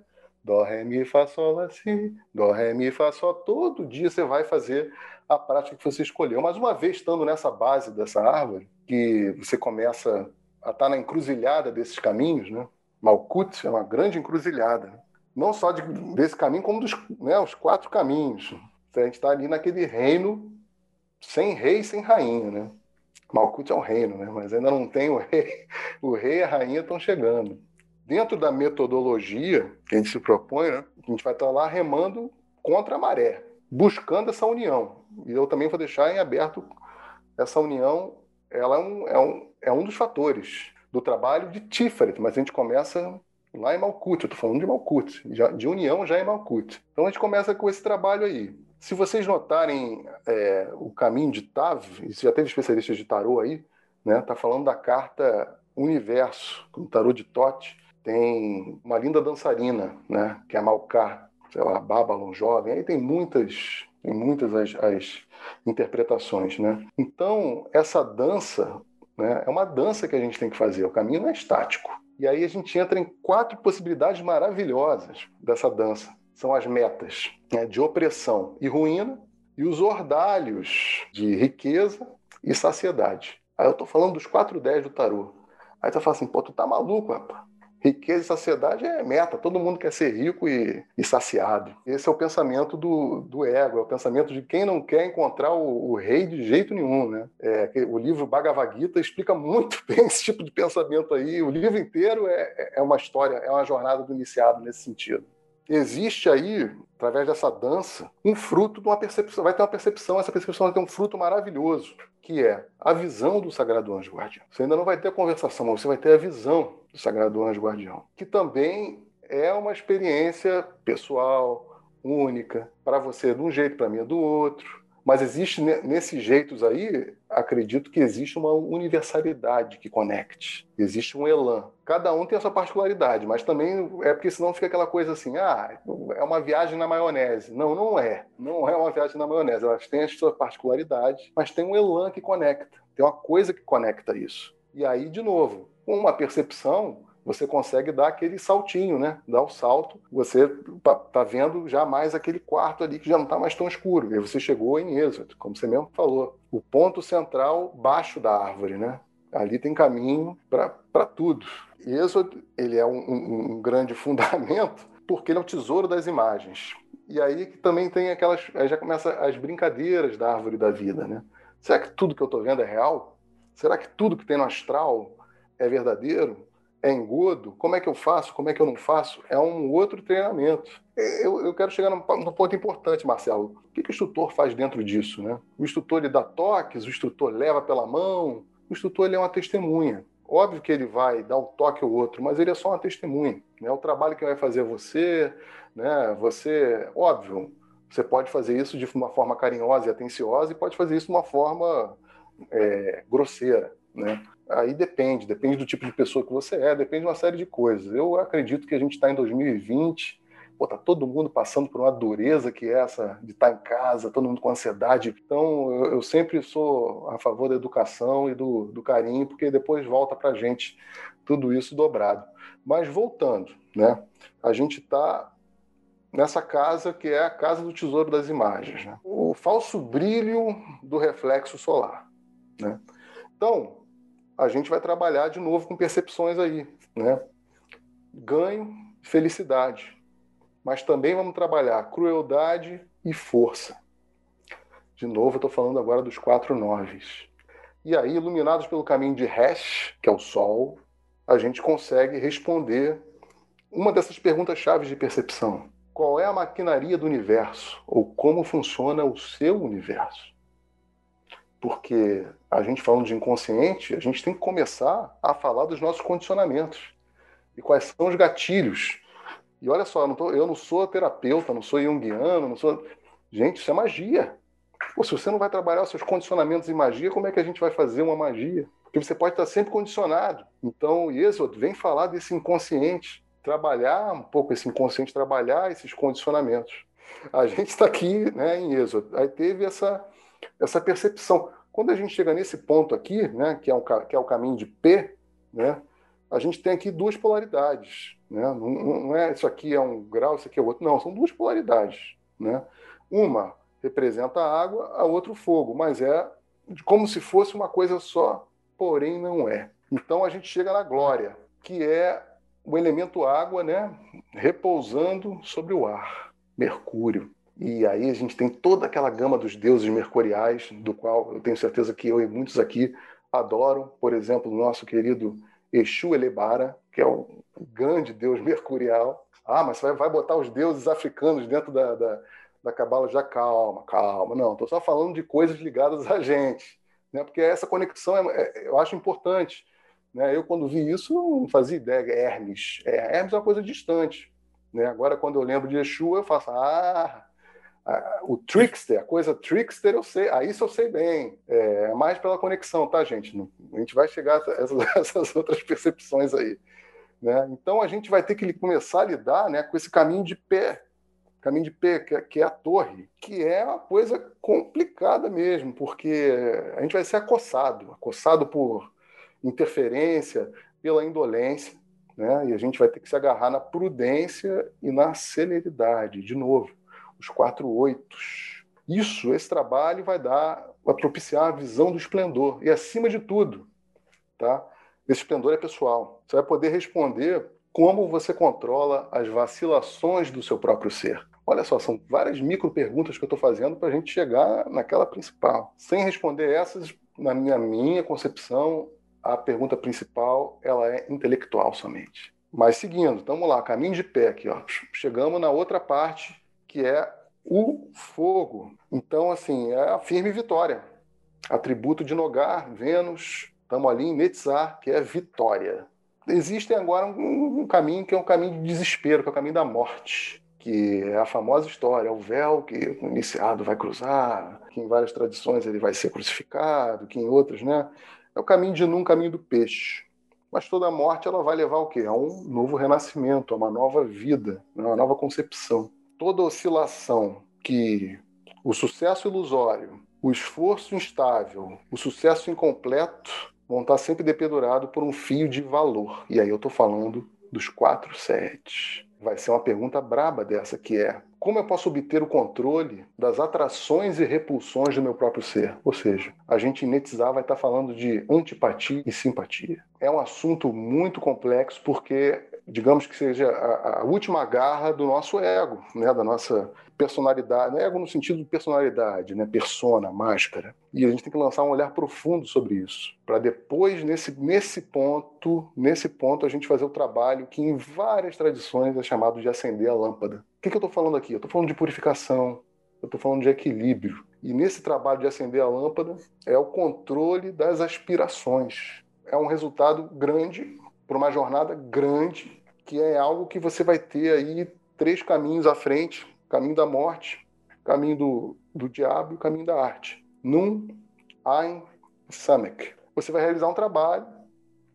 Dó, Ré, Mi, Fá, Sol, Lá, Si. Dó, Ré, Mi, Fá, Sol. Todo dia você vai fazer a prática que você escolheu. Mas uma vez estando nessa base dessa árvore, que você começa a estar na encruzilhada desses caminhos, né? Malkut é uma grande encruzilhada. Né? Não só de, desse caminho, como dos né, os quatro caminhos. A gente está ali naquele reino sem rei, sem rainha, né? Malkut é um reino, né? Mas ainda não tem o rei. O rei e a rainha estão chegando. Dentro da metodologia que a gente se propõe, né? a gente vai estar lá remando contra a maré, buscando essa união. E eu também vou deixar em aberto essa união. Ela é um, é um, é um dos fatores do trabalho de Tiferet, mas a gente começa lá em Malkut. Eu estou falando de Malkut, de união já em Malkut. Então a gente começa com esse trabalho aí. Se vocês notarem é, o caminho de Tav, e já teve especialistas de tarô aí, né? Tá falando da carta Universo, o tarô de Tote. Tem uma linda dançarina, né? Que é a Malkar, sei lá, Babylon jovem. Aí tem muitas, tem muitas as, as interpretações, né? Então essa dança, né? É uma dança que a gente tem que fazer. O caminho não é estático. E aí a gente entra em quatro possibilidades maravilhosas dessa dança são as metas né, de opressão e ruína e os ordalhos de riqueza e saciedade. Aí eu estou falando dos quatro dez do tarô. Aí você fala assim, pô, tu tá maluco, rapaz. Riqueza e saciedade é meta, todo mundo quer ser rico e, e saciado. Esse é o pensamento do, do, ego, é o pensamento de quem não quer encontrar o, o rei de jeito nenhum. Né? É, o livro Bhagavad Gita explica muito bem esse tipo de pensamento aí. O livro inteiro é, é uma história, é uma jornada do iniciado nesse sentido existe aí, através dessa dança, um fruto de uma percepção. Vai ter uma percepção, essa percepção vai ter um fruto maravilhoso, que é a visão do Sagrado Anjo Guardião. Você ainda não vai ter a conversação, mas você vai ter a visão do Sagrado Anjo Guardião, que também é uma experiência pessoal, única, para você de um jeito, para mim é do outro. Mas existe nesses jeitos aí, acredito que existe uma universalidade que conecte. Existe um elan. Cada um tem a sua particularidade, mas também é porque senão fica aquela coisa assim, ah, é uma viagem na maionese. Não, não é. Não é uma viagem na maionese. Elas têm as suas particularidades, mas tem um elan que conecta. Tem uma coisa que conecta isso. E aí, de novo, uma percepção você consegue dar aquele saltinho, né? Dar o salto, você tá, tá vendo já mais aquele quarto ali que já não está mais tão escuro. E você chegou em Êxodo, como você mesmo falou. O ponto central baixo da árvore, né? Ali tem caminho para tudo. Êxodo, ele é um, um, um grande fundamento porque ele é o tesouro das imagens. E aí que também tem aquelas. Aí já começa as brincadeiras da árvore da vida, né? Será que tudo que eu estou vendo é real? Será que tudo que tem no astral é verdadeiro? É engodo, como é que eu faço, como é que eu não faço, é um outro treinamento. Eu, eu quero chegar num, num, ponto importante, Marcelo. O que, que, o instrutor faz dentro disso? Né? O instrutor ele dá toques, o instrutor leva pela mão, o instrutor ele é uma testemunha. Óbvio que ele vai dar um toque ou outro, mas ele é só uma testemunha. Né? O trabalho que vai fazer você, né? você, óbvio, você pode fazer isso de uma forma carinhosa e atenciosa e pode fazer isso de uma forma é, grosseira. Né? Aí depende, depende do tipo de pessoa que você é, depende de uma série de coisas. Eu acredito que a gente está em 2020, pô, tá todo mundo passando por uma dureza que é essa de estar tá em casa, todo mundo com ansiedade. Então, eu, eu sempre sou a favor da educação e do, do carinho, porque depois volta para a gente tudo isso dobrado. Mas voltando, né? A gente está nessa casa que é a casa do tesouro das imagens, né? o falso brilho do reflexo solar. Né? Então, a gente vai trabalhar de novo com percepções aí, né? Ganho, felicidade. Mas também vamos trabalhar crueldade e força. De novo, eu estou falando agora dos quatro noves. E aí, iluminados pelo caminho de Hesh, que é o Sol, a gente consegue responder uma dessas perguntas-chave de percepção. Qual é a maquinaria do universo? Ou como funciona o seu universo? Porque a gente falando de inconsciente, a gente tem que começar a falar dos nossos condicionamentos e quais são os gatilhos. E olha só, eu não, tô, eu não sou terapeuta, não sou junguiano, não sou. Gente, isso é magia. Pô, se você não vai trabalhar os seus condicionamentos em magia, como é que a gente vai fazer uma magia? Porque você pode estar sempre condicionado. Então, isso vem falar desse inconsciente, trabalhar um pouco esse inconsciente, trabalhar esses condicionamentos. A gente está aqui né, em Êxodo. Aí teve essa essa percepção. Quando a gente chega nesse ponto aqui, né, que, é um, que é o caminho de P, né, a gente tem aqui duas polaridades. Né? Não, não é isso aqui é um grau, isso aqui é outro. Não, são duas polaridades. Né? Uma representa a água, a outra o fogo, mas é como se fosse uma coisa só, porém não é. Então a gente chega na glória, que é o elemento água, né, repousando sobre o ar, Mercúrio. E aí a gente tem toda aquela gama dos deuses mercuriais, do qual eu tenho certeza que eu e muitos aqui adoram. Por exemplo, o nosso querido Exu Elebara, que é o grande deus mercurial. Ah, mas você vai, botar os deuses africanos dentro da, da, da cabala? Já calma, calma. Não, estou só falando de coisas ligadas a gente. Né? Porque essa conexão é, é, eu acho importante. Né? Eu, quando vi isso, não fazia ideia. Hermes. É, Hermes é uma coisa distante. Né? Agora, quando eu lembro de Exu, eu faço, ah, o trickster, a coisa trickster eu sei, aí isso eu sei bem. É mais pela conexão, tá, gente? A gente vai chegar a essas, essas outras percepções aí. Né? Então a gente vai ter que começar a lidar né, com esse caminho de pé, caminho de pé, que é, que é a torre, que é uma coisa complicada mesmo, porque a gente vai ser acossado, acossado por interferência, pela indolência, né? e a gente vai ter que se agarrar na prudência e na celeridade, de novo, os quatro oitos. Isso, esse trabalho vai dar, vai propiciar a visão do esplendor, e acima de tudo, tá? esse esplendor é pessoal. Você vai poder responder como você controla as vacilações do seu próprio ser. Olha só, são várias micro perguntas que eu estou fazendo para a gente chegar naquela principal. Sem responder essas, na minha, minha concepção, a pergunta principal ela é intelectual somente. Mas seguindo, vamos lá, caminho de pé aqui, ó. Chegamos na outra parte que é o fogo. Então, assim, é a firme vitória. Atributo de Nogar, Vênus, estamos ali em Netzar, que é vitória. Existem agora um, um caminho que é um caminho de desespero, que é o caminho da morte que é a famosa história, é o véu que o iniciado vai cruzar, que em várias tradições ele vai ser crucificado, que em outras, né? É o caminho de num caminho do peixe. Mas toda morte ela vai levar ao quê? A um novo renascimento, a uma nova vida, a uma nova concepção. Toda oscilação que o sucesso ilusório, o esforço instável, o sucesso incompleto vão estar sempre dependurados por um fio de valor. E aí eu estou falando dos quatro sets vai ser uma pergunta braba dessa, que é como eu posso obter o controle das atrações e repulsões do meu próprio ser? Ou seja, a gente em Netzar vai estar falando de antipatia e simpatia. É um assunto muito complexo porque digamos que seja a, a, última garra do nosso ego, né, da nossa personalidade, ego no sentido de personalidade, né, persona, máscara. E a gente tem que lançar um olhar profundo sobre isso, para depois nesse nesse ponto, nesse ponto a gente fazer o trabalho que em várias tradições é chamado de acender a lâmpada. O que, que eu estou falando aqui? Eu estou falando de purificação, eu estou falando de equilíbrio. E nesse trabalho de acender a lâmpada é o controle das aspirações. É um resultado grande para uma jornada grande que é algo que você vai ter aí três caminhos à frente: caminho da morte, caminho do, do diabo e o caminho da arte. Num Ein Samek. Você vai realizar um trabalho,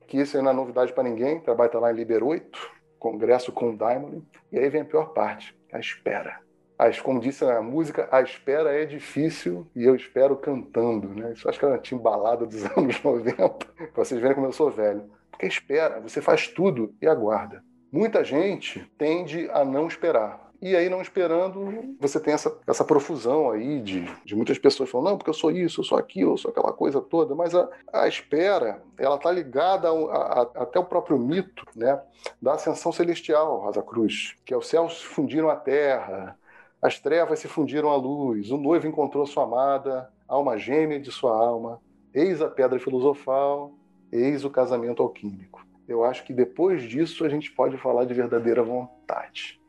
que isso não é novidade para ninguém, o trabalho está lá em Liber 8, congresso com o Daimon, e aí vem a pior parte, a espera. As, como disse a música, a espera é difícil e eu espero cantando. Né? Isso acho que era uma timbalada dos anos 90, para vocês verem como eu sou velho. Porque espera, você faz tudo e aguarda. Muita gente tende a não esperar. E aí, não esperando, você tem essa, essa profusão aí de, de muitas pessoas falando, não, porque eu sou isso, eu sou aquilo, eu sou aquela coisa toda. Mas a, a espera, ela está ligada a, a, até o próprio mito né, da ascensão celestial, Rosa Cruz, que é os céus fundiram à terra, as trevas se fundiram à luz, o noivo encontrou sua amada, alma gêmea de sua alma, eis a pedra filosofal, eis o casamento alquímico eu acho que depois disso a gente pode falar de verdadeira vontade.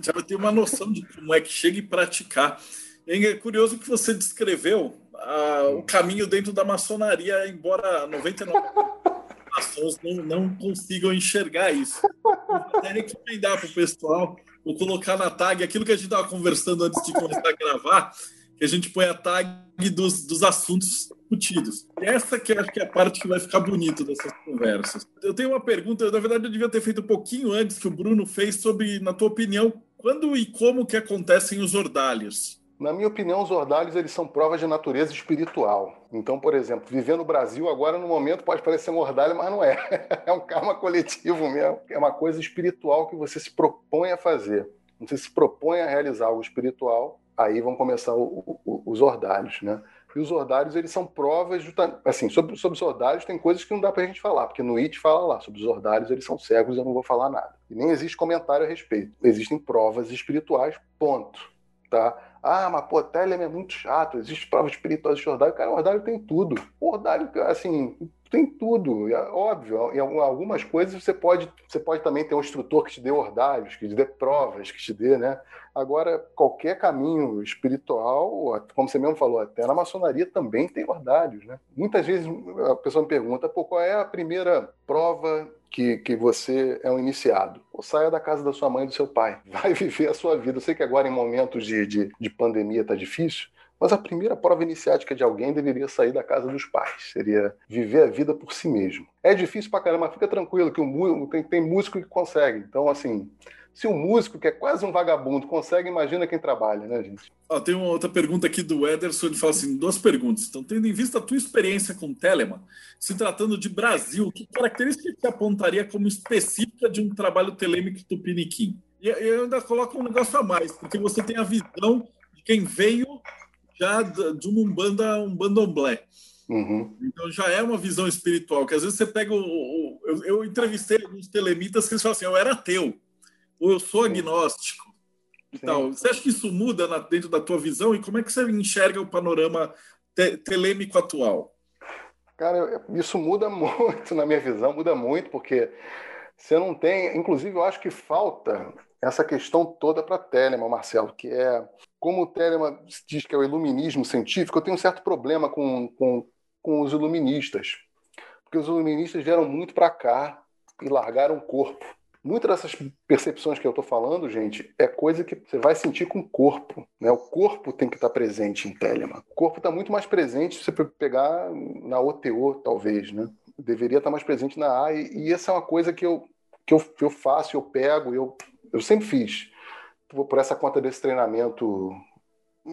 Já vai ter uma noção de como é que chega e praticar. É curioso que você descreveu ah, o caminho dentro da maçonaria, embora 99 maçons não, não consigam enxergar isso. Eu recomendar para o pessoal, vou colocar na tag aquilo que a gente estava conversando antes de começar a gravar, que a gente põe a tag dos, dos assuntos discutidos. Essa que eu acho que é a parte que vai ficar bonito dessas conversas. Eu tenho uma pergunta, na verdade eu devia ter feito um pouquinho antes que o Bruno fez sobre, na tua opinião, quando e como que acontecem os ordalhos? Na minha opinião, os ordalhos eles são provas de natureza espiritual. Então, por exemplo, viver no Brasil agora, no momento, pode parecer um ordalho, mas não é. É um karma coletivo mesmo. É uma coisa espiritual que você se propõe a fazer. Você se propõe a realizar algo espiritual, aí vão começar o, o, os ordalhos, né? E os ordários, eles são provas, assim, sobre, sobre os ordários tem coisas que não dá pra gente falar, porque no IT fala lá, sobre os ordários, eles são cegos, eu não vou falar nada. E nem existe comentário a respeito. Existem provas espirituais, ponto, tá? Ah, mas pô, Telem é muito chato, existe provas espirituais de ordário. Cara, o ordário tem tudo. O ordário, assim, tem tudo. É óbvio, em algumas coisas você pode, você pode também ter um instrutor que te dê ordários, que te dê provas, que te dê, né? Agora, qualquer caminho espiritual, como você mesmo falou, até na maçonaria também tem ordários, né? Muitas vezes a pessoa me pergunta, pô, qual é a primeira prova que, que você é um iniciado. Ou saia da casa da sua mãe e do seu pai. Vai viver a sua vida. Eu sei que agora, em momentos de, de, de pandemia, está difícil, mas a primeira prova iniciática de alguém deveria sair da casa dos pais. Seria viver a vida por si mesmo. É difícil pra caramba, fica tranquilo que o, tem, tem músico que consegue. Então, assim, se um músico, que é quase um vagabundo, consegue, imagina quem trabalha, né, gente? Ó, tem uma outra pergunta aqui do Ederson, ele fala assim, duas perguntas. Então, tendo em vista a tua experiência com Telemann, se tratando de Brasil, que característica te apontaria como específica de um trabalho telêmico tupiniquim? E eu ainda coloco um negócio a mais, porque você tem a visão de quem veio já de uma Umbanda, um bandomblé. Uhum. Então já é uma visão espiritual, que às vezes você pega o. o eu, eu, entrevistei alguns telemitas que eles falam assim: eu era ateu ou eu sou agnóstico. Então, você acha que isso muda na, dentro da tua visão e como é que você enxerga o panorama te, telêmico atual? Cara, isso muda muito na minha visão, muda muito, porque você não tem. Inclusive, eu acho que falta essa questão toda para Telemann, Marcelo, que é como o Telemann diz que é o iluminismo científico, eu tenho um certo problema com, com, com os iluministas, porque os iluministas vieram muito para cá e largaram o corpo. Muitas dessas percepções que eu estou falando, gente, é coisa que você vai sentir com o corpo. Né? O corpo tem que estar tá presente em Telemann. O corpo está muito mais presente se você pegar na OTO, talvez. Né? Deveria estar tá mais presente na A. E, e essa é uma coisa que eu, que eu, eu faço, eu pego, eu, eu sempre fiz. Por essa conta desse treinamento,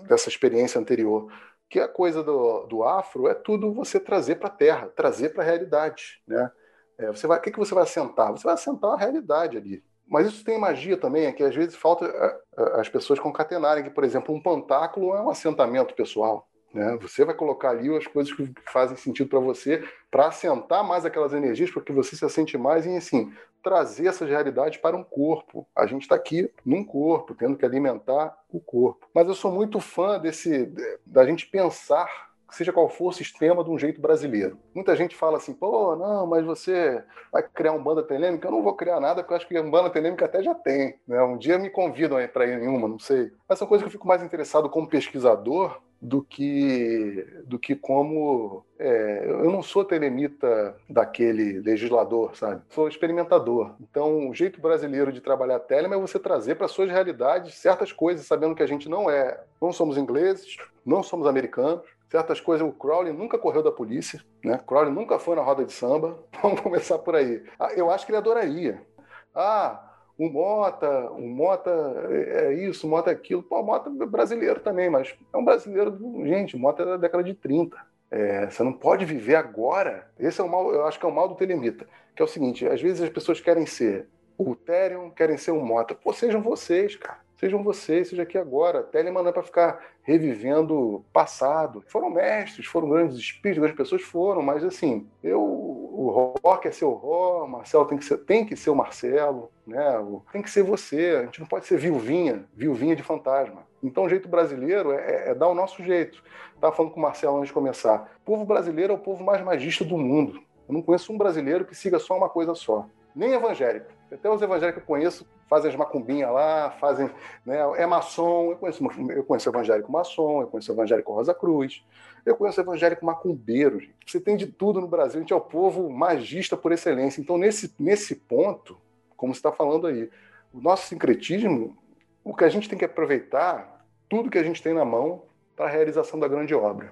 dessa experiência anterior que a coisa do, do afro é tudo você trazer para a terra, trazer para a realidade, né? É, você vai, o que, que você vai assentar? Você vai assentar a realidade ali. Mas isso tem magia também, é que às vezes falta é, é, as pessoas concatenarem que, por exemplo, um pantáculo é um assentamento pessoal. Né? Você vai colocar ali as coisas que fazem sentido para você, para assentar mais aquelas energias, para que você se assente mais e, assim, trazer essas realidades para um corpo. A gente está aqui num corpo, tendo que alimentar o corpo. Mas eu sou muito fã desse da gente pensar seja qual for o sistema, de um jeito brasileiro. Muita gente fala assim, pô, não, mas você vai criar um banda telêmica? Eu não vou criar nada, porque eu acho que um banda telêmica até já tem. Né? Um dia me convidam para ir em uma, não sei. Mas são coisas que eu fico mais interessado como pesquisador do que do que como é, eu não sou telemita daquele legislador, sabe? Sou experimentador. Então, o jeito brasileiro de trabalhar telema é você trazer para suas realidades certas coisas, sabendo que a gente não é, não somos ingleses, não somos americanos, certas coisas. O Crowley nunca correu da polícia, né? Crowley nunca foi na roda de samba. Vamos começar por aí. Ah, eu acho que ele adoraria. Ah, o Mota, o Mota é isso, o Mota é aquilo. Pô, o Mota é brasileiro também, mas é um brasileiro, gente, o Mota é da década de 30. É, você não pode viver agora. Esse é o mal, eu acho que é o mal do telemita, que é o seguinte, às vezes as pessoas querem ser o Therion, querem ser o Mota. Pô, sejam vocês, cara. Sejam vocês, seja aqui agora. Telemann é para ficar revivendo passado. Foram mestres, foram grandes espíritos, grandes pessoas foram, mas assim, eu, o ser o Ró, o Marcelo tem que ser, tem que ser o Marcelo, né? tem que ser você. A gente não pode ser viuvinha, viuvinha de fantasma. Então, o jeito brasileiro é, é, é dar o nosso jeito. Estava falando com o Marcelo antes de começar. O povo brasileiro é o povo mais magista do mundo. Eu não conheço um brasileiro que siga só uma coisa só. Nem evangélico. Até os evangélicos que eu conheço fazem as macumbinhas lá, fazem. Né, é maçom, eu conheço, eu conheço evangélico maçom, eu conheço evangélico Rosa Cruz, eu conheço evangélico macumbeiro. Gente. Você tem de tudo no Brasil, a gente é o povo magista por excelência. Então, nesse, nesse ponto, como você está falando aí, o nosso sincretismo, o que a gente tem que aproveitar, tudo que a gente tem na mão para a realização da grande obra.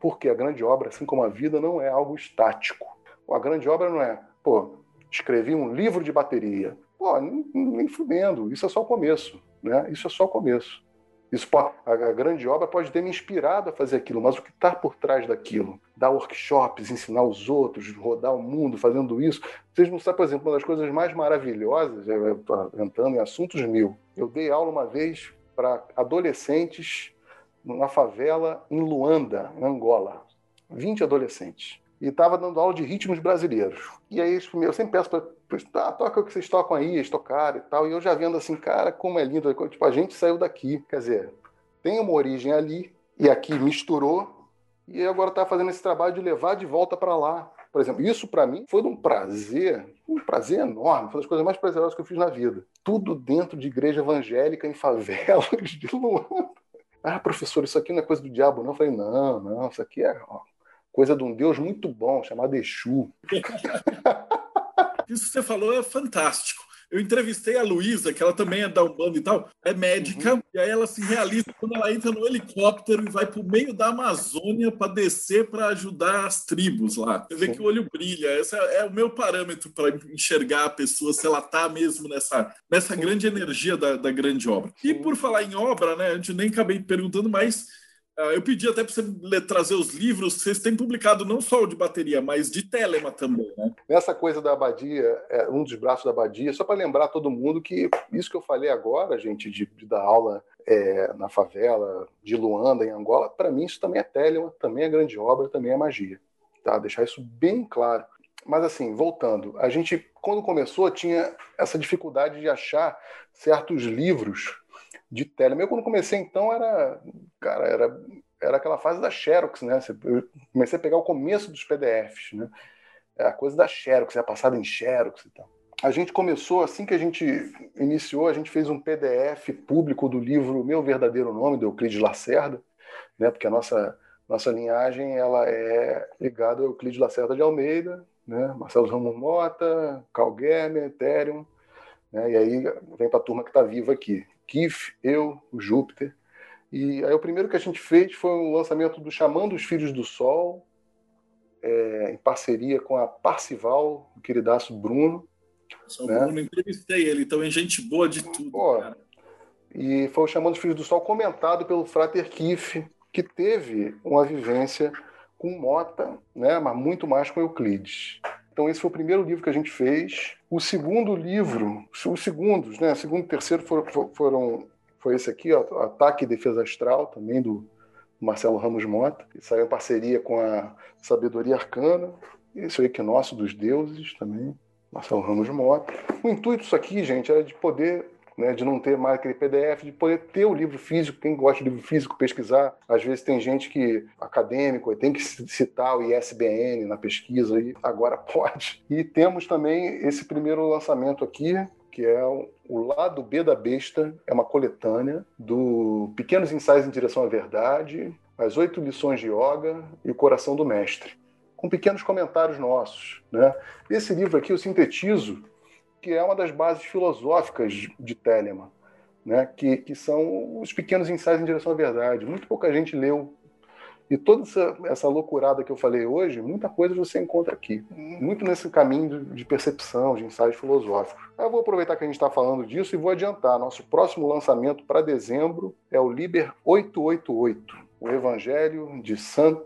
Porque a grande obra, assim como a vida, não é algo estático. A grande obra não é, pô, escrevi um livro de bateria. Pô, nem, nem fudendo, isso é só o começo, né? Isso é só o começo. Isso pode, a, a, grande obra pode ter me inspirado a fazer aquilo, mas o que está por trás daquilo? Dar workshops, ensinar os outros, rodar o mundo fazendo isso. Vocês não sabem, por exemplo, uma das coisas mais maravilhosas, entrando em assuntos mil. Eu dei aula uma vez para adolescentes numa favela em Luanda, Angola. 20 adolescentes. E estava dando aula de ritmos brasileiros. E aí eu sempre peço para ah, toca o que vocês tocam aí, eles tocaram e tal. E eu já vendo assim, cara, como é lindo. Tipo, a gente saiu daqui. Quer dizer, tem uma origem ali e aqui misturou. E agora está fazendo esse trabalho de levar de volta para lá. Por exemplo, isso para mim foi um prazer, um prazer enorme, foi uma das coisas mais prazerosas que eu fiz na vida. Tudo dentro de igreja evangélica em favelas de Luanda. Ah, professor, isso aqui não é coisa do diabo, não? Eu falei, não, não, isso aqui é ó, coisa de um Deus muito bom, chamado Exu. Isso que você falou é fantástico. Eu entrevistei a Luísa, que ela também é da Umbanda e tal, é médica, uhum. e aí ela se realiza quando ela entra no helicóptero e vai para o meio da Amazônia para descer para ajudar as tribos lá. Você vê que o olho brilha. Esse é, é o meu parâmetro para enxergar a pessoa, se ela está mesmo nessa, nessa grande energia da, da grande obra. E por falar em obra, né, a gente nem acabei perguntando, mas eu pedi até para você trazer os livros, vocês têm publicado não só o de bateria, mas de Telema também, né? Nessa coisa da abadia, é, um dos braços da abadia, só para lembrar todo mundo que isso que eu falei agora, gente, de, de dar aula é, na favela de Luanda, em Angola, para mim isso também é Telema, também é grande obra, também é magia. Tá? Deixar isso bem claro. Mas assim, voltando, a gente, quando começou, tinha essa dificuldade de achar certos livros de Telemann. Eu, quando comecei, então, era, cara, era, era aquela fase da Xerox, né? Eu comecei a pegar o começo dos PDFs, né? É a coisa da Xerox, é passada em Xerox e tal. A gente começou, assim que a gente iniciou, a gente fez um PDF público do livro Meu Verdadeiro Nome, do Euclides Lacerda, né? Porque a nossa, nossa linhagem ela é ligada ao Euclides Lacerda de Almeida, né? Marcelo Ramos Mota, Carl Germer, Ethereum, né? E aí vem para a turma que está viva aqui. Kif, eu, o Júpiter. E aí o primeiro que a gente fez foi o lançamento do Chamando os Filhos do Sol, é, em parceria com a Parcival, o queridaço Bruno. O né? Bruno, entrevistei ele, então é gente boa de tudo. Pô, cara. E foi o Chamando os Filhos do Sol comentado pelo Frater Kif, que teve uma vivência com Mota, né, mas muito mais com Euclides. Então esse foi o primeiro livro que a gente fez. O segundo livro, os segundos, né? O segundo e terceiro foram, foram foi esse aqui, ó, Ataque e Defesa Astral, também do Marcelo Ramos Mota, que saiu em parceria com a Sabedoria Arcana. Esse é o Equinócio dos Deuses também, Marcelo Ramos Mota. O intuito disso aqui, gente, era de poder né, de não ter mais aquele PDF, de poder ter o livro físico, quem gosta de livro físico, pesquisar. Às vezes tem gente que, acadêmico, tem que citar o ISBN na pesquisa, e agora pode. E temos também esse primeiro lançamento aqui, que é o Lado B da Besta, é uma coletânea do Pequenos Ensaios em Direção à Verdade, As Oito Lições de Yoga e O Coração do Mestre, com pequenos comentários nossos. Né? Esse livro aqui eu sintetizo que é uma das bases filosóficas de Telemann, né? que, que são os pequenos ensaios em direção à verdade. Muito pouca gente leu. E toda essa, essa loucurada que eu falei hoje, muita coisa você encontra aqui. Muito nesse caminho de, percepção, de ensaios filosóficos. Eu vou aproveitar que a gente está falando disso e vou adiantar. Nosso próximo lançamento para dezembro é o Liber 888, o Evangelho de St.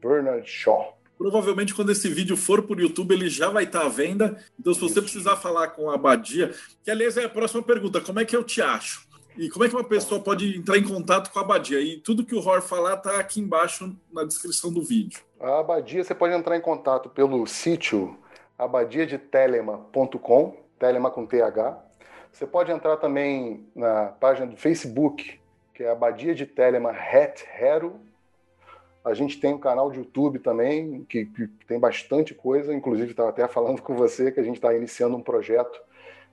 Bernard Shaw. Provavelmente, quando esse vídeo for para o YouTube, ele já vai estar tá à venda. Então, se você precisar falar com a Abadia, que aliás é a próxima pergunta: como é que eu te acho? E como é que uma pessoa pode entrar em contato com a Abadia? E tudo que o Ror falar está aqui embaixo na descrição do vídeo. A Abadia, você pode entrar em contato pelo sítio abadiadetelema.com, telema com TH. Você pode entrar também na página do Facebook, que é Abadia de Telema Het Hero, a gente tem um canal de YouTube também, que, que tem bastante coisa. Inclusive, estava até falando com você que a gente está iniciando um projeto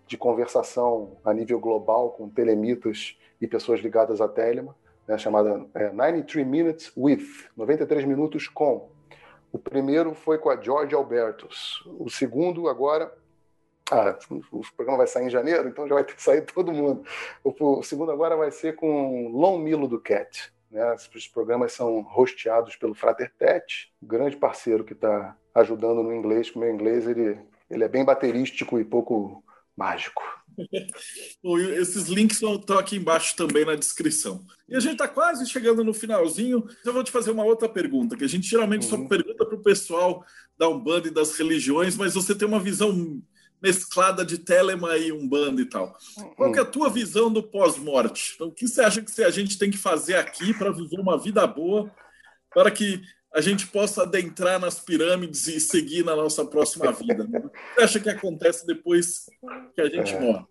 de conversação a nível global com telemitas e pessoas ligadas à Telema, né, chamada é, 93 Minutes with, 93 minutos com. O primeiro foi com a George Albertus. O segundo, agora. Ah, o programa vai sair em janeiro, então já vai ter saído todo mundo. O, segundo agora vai ser com Lon Milo do Cat. Né? Os programas são hosteados pelo Frater Tete, grande parceiro que está ajudando no inglês, que o meu inglês ele, ele é bem baterístico e pouco mágico. Esses links estão aqui embaixo também na descrição. E a gente está quase chegando no finalzinho. Eu vou te fazer uma outra pergunta, que a gente geralmente uhum. só pergunta para o pessoal da Umbanda e das religiões, mas você tem uma visão mesclada de Telema e Umbanda e tal. Qual é a tua visão do pós-morte? Então, o que você acha que a gente tem que fazer aqui para viver uma vida boa, para que a gente possa adentrar nas pirâmides e seguir na nossa próxima vida? O que você acha que acontece depois que a gente é, morre?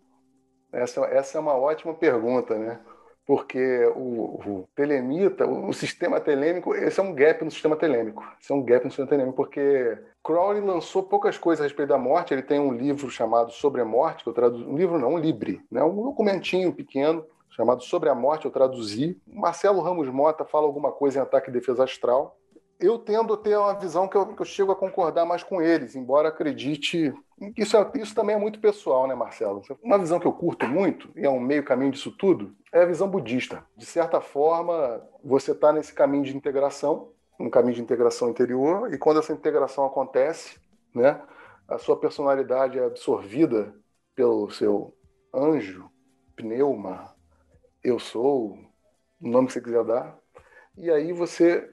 Essa, essa é uma ótima pergunta, né? Porque o, o telemita, o, o, sistema telêmico, esse é um gap no sistema telêmico. Esse é um gap no sistema telêmico, porque Crowley lançou poucas coisas a respeito da morte. Ele tem um livro chamado Sobre a Morte, que eu traduzi. Um livro não, um libre, né? um documentinho pequeno chamado Sobre a Morte, eu traduzi. Marcelo Ramos Mota fala alguma coisa em Ataque e Defesa Astral eu tendo a ter uma visão que eu, que eu, chego a concordar mais com eles, embora acredite. Isso, é, isso também é muito pessoal, né, Marcelo? Uma visão que eu curto muito, e é um meio caminho disso tudo, é a visão budista. De certa forma, você está nesse caminho de integração, um caminho de integração interior, e quando essa integração acontece, né, a sua personalidade é absorvida pelo seu anjo, pneuma, eu sou, o nome que você quiser dar, e aí você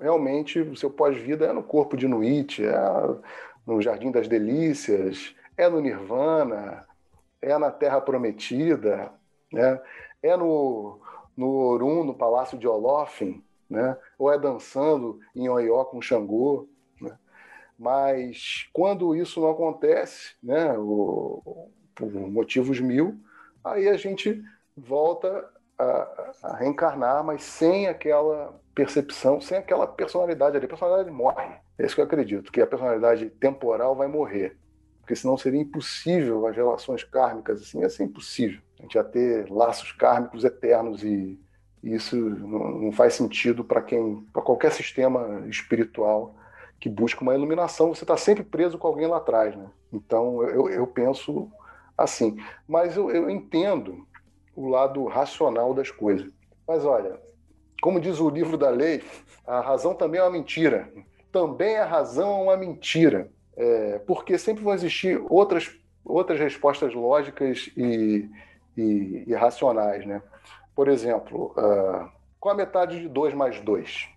realmente o seu pós-vida é no corpo de Nuit, é no Jardim das Delícias, é no Nirvana, é na Terra Prometida, né? É no, no Orum, no Palácio de Olofin, né? ou é dançando em Oió com Xangô. Né? Mas quando isso não acontece, né? O, por motivos mil, aí a gente volta a, a reencarnar, mas sem aquela percepção, sem aquela personalidade ali. A personalidade morre. É isso que eu acredito, que a personalidade temporal vai morrer. Porque senão seria impossível as relações kármicas, assim, ia ser impossível. A gente ia ter laços kármicos eternos e, e isso não, não, faz sentido para quem, para qualquer sistema espiritual que busca uma iluminação, você está sempre preso com alguém lá atrás, né? Então eu, eu penso assim, mas eu, eu entendo o lado racional das coisas. Mas olha, como diz o livro da lei, a razão também é uma mentira. Também a razão é uma mentira. É, porque sempre vão existir outras, outras respostas lógicas e, e, e racionais. Né? Por exemplo, uh, qual a metade de 2 mais 2?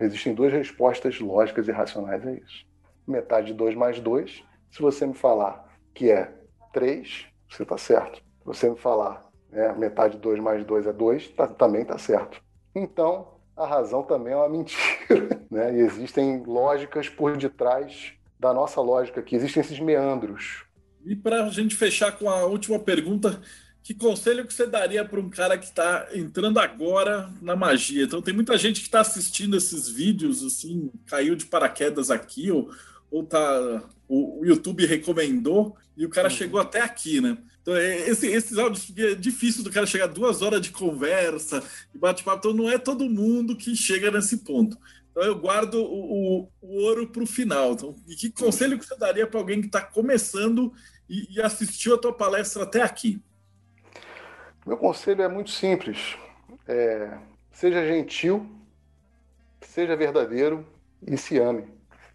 Existem duas respostas lógicas e racionais a isso. Metade de 2 mais 2, se você me falar que é 3, você está certo. Se você me falar né, metade de 2 mais 2 é 2, tá, também está certo. Então, a razão também é uma mentira. Né? E existem lógicas por detrás da nossa lógica aqui, existem esses meandros. E para a gente fechar com a última pergunta, que conselho que você daria para um cara que está entrando agora na magia? Então, tem muita gente que está assistindo esses vídeos, assim, caiu de paraquedas aqui, ou, ou tá, o, o YouTube recomendou, e o cara uhum. chegou até aqui, né? Então, é, esse, esses áudios é difícil do cara chegar duas horas de conversa e bate-papo. Então, não é todo mundo que chega nesse ponto. Então, eu guardo o, o, o ouro para o final. Então, e que conselho que você daria para alguém que está começando e, e, assistiu a tua palestra até aqui? Meu conselho é muito simples. É, seja gentil, seja verdadeiro e se ame.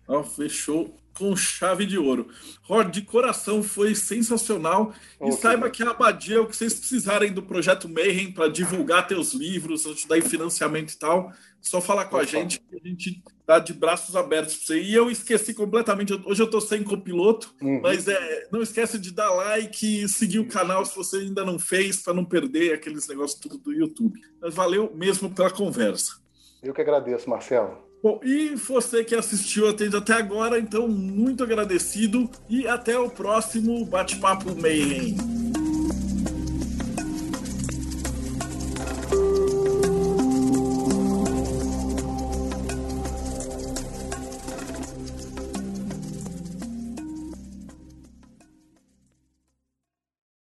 Oh, fechou com chave de ouro. Rod, de coração, foi sensacional. E saiba que a Abadia é o que vocês precisarem do Projeto Mayhem para divulgar teus livros, ajudar em financiamento e tal. Só falar com a gente que a gente tá de braços abertos para você. E eu esqueci completamente, hoje eu estou sem copiloto, uhum. mas é, não esquece de dar like e seguir o canal se você ainda não fez, para não perder aqueles negócios tudo do YouTube. Mas valeu mesmo pela conversa. Eu que agradeço, Marcelo. Bom, e você que assistiu até agora, então muito agradecido e até o próximo Bate-Papo Mayhem.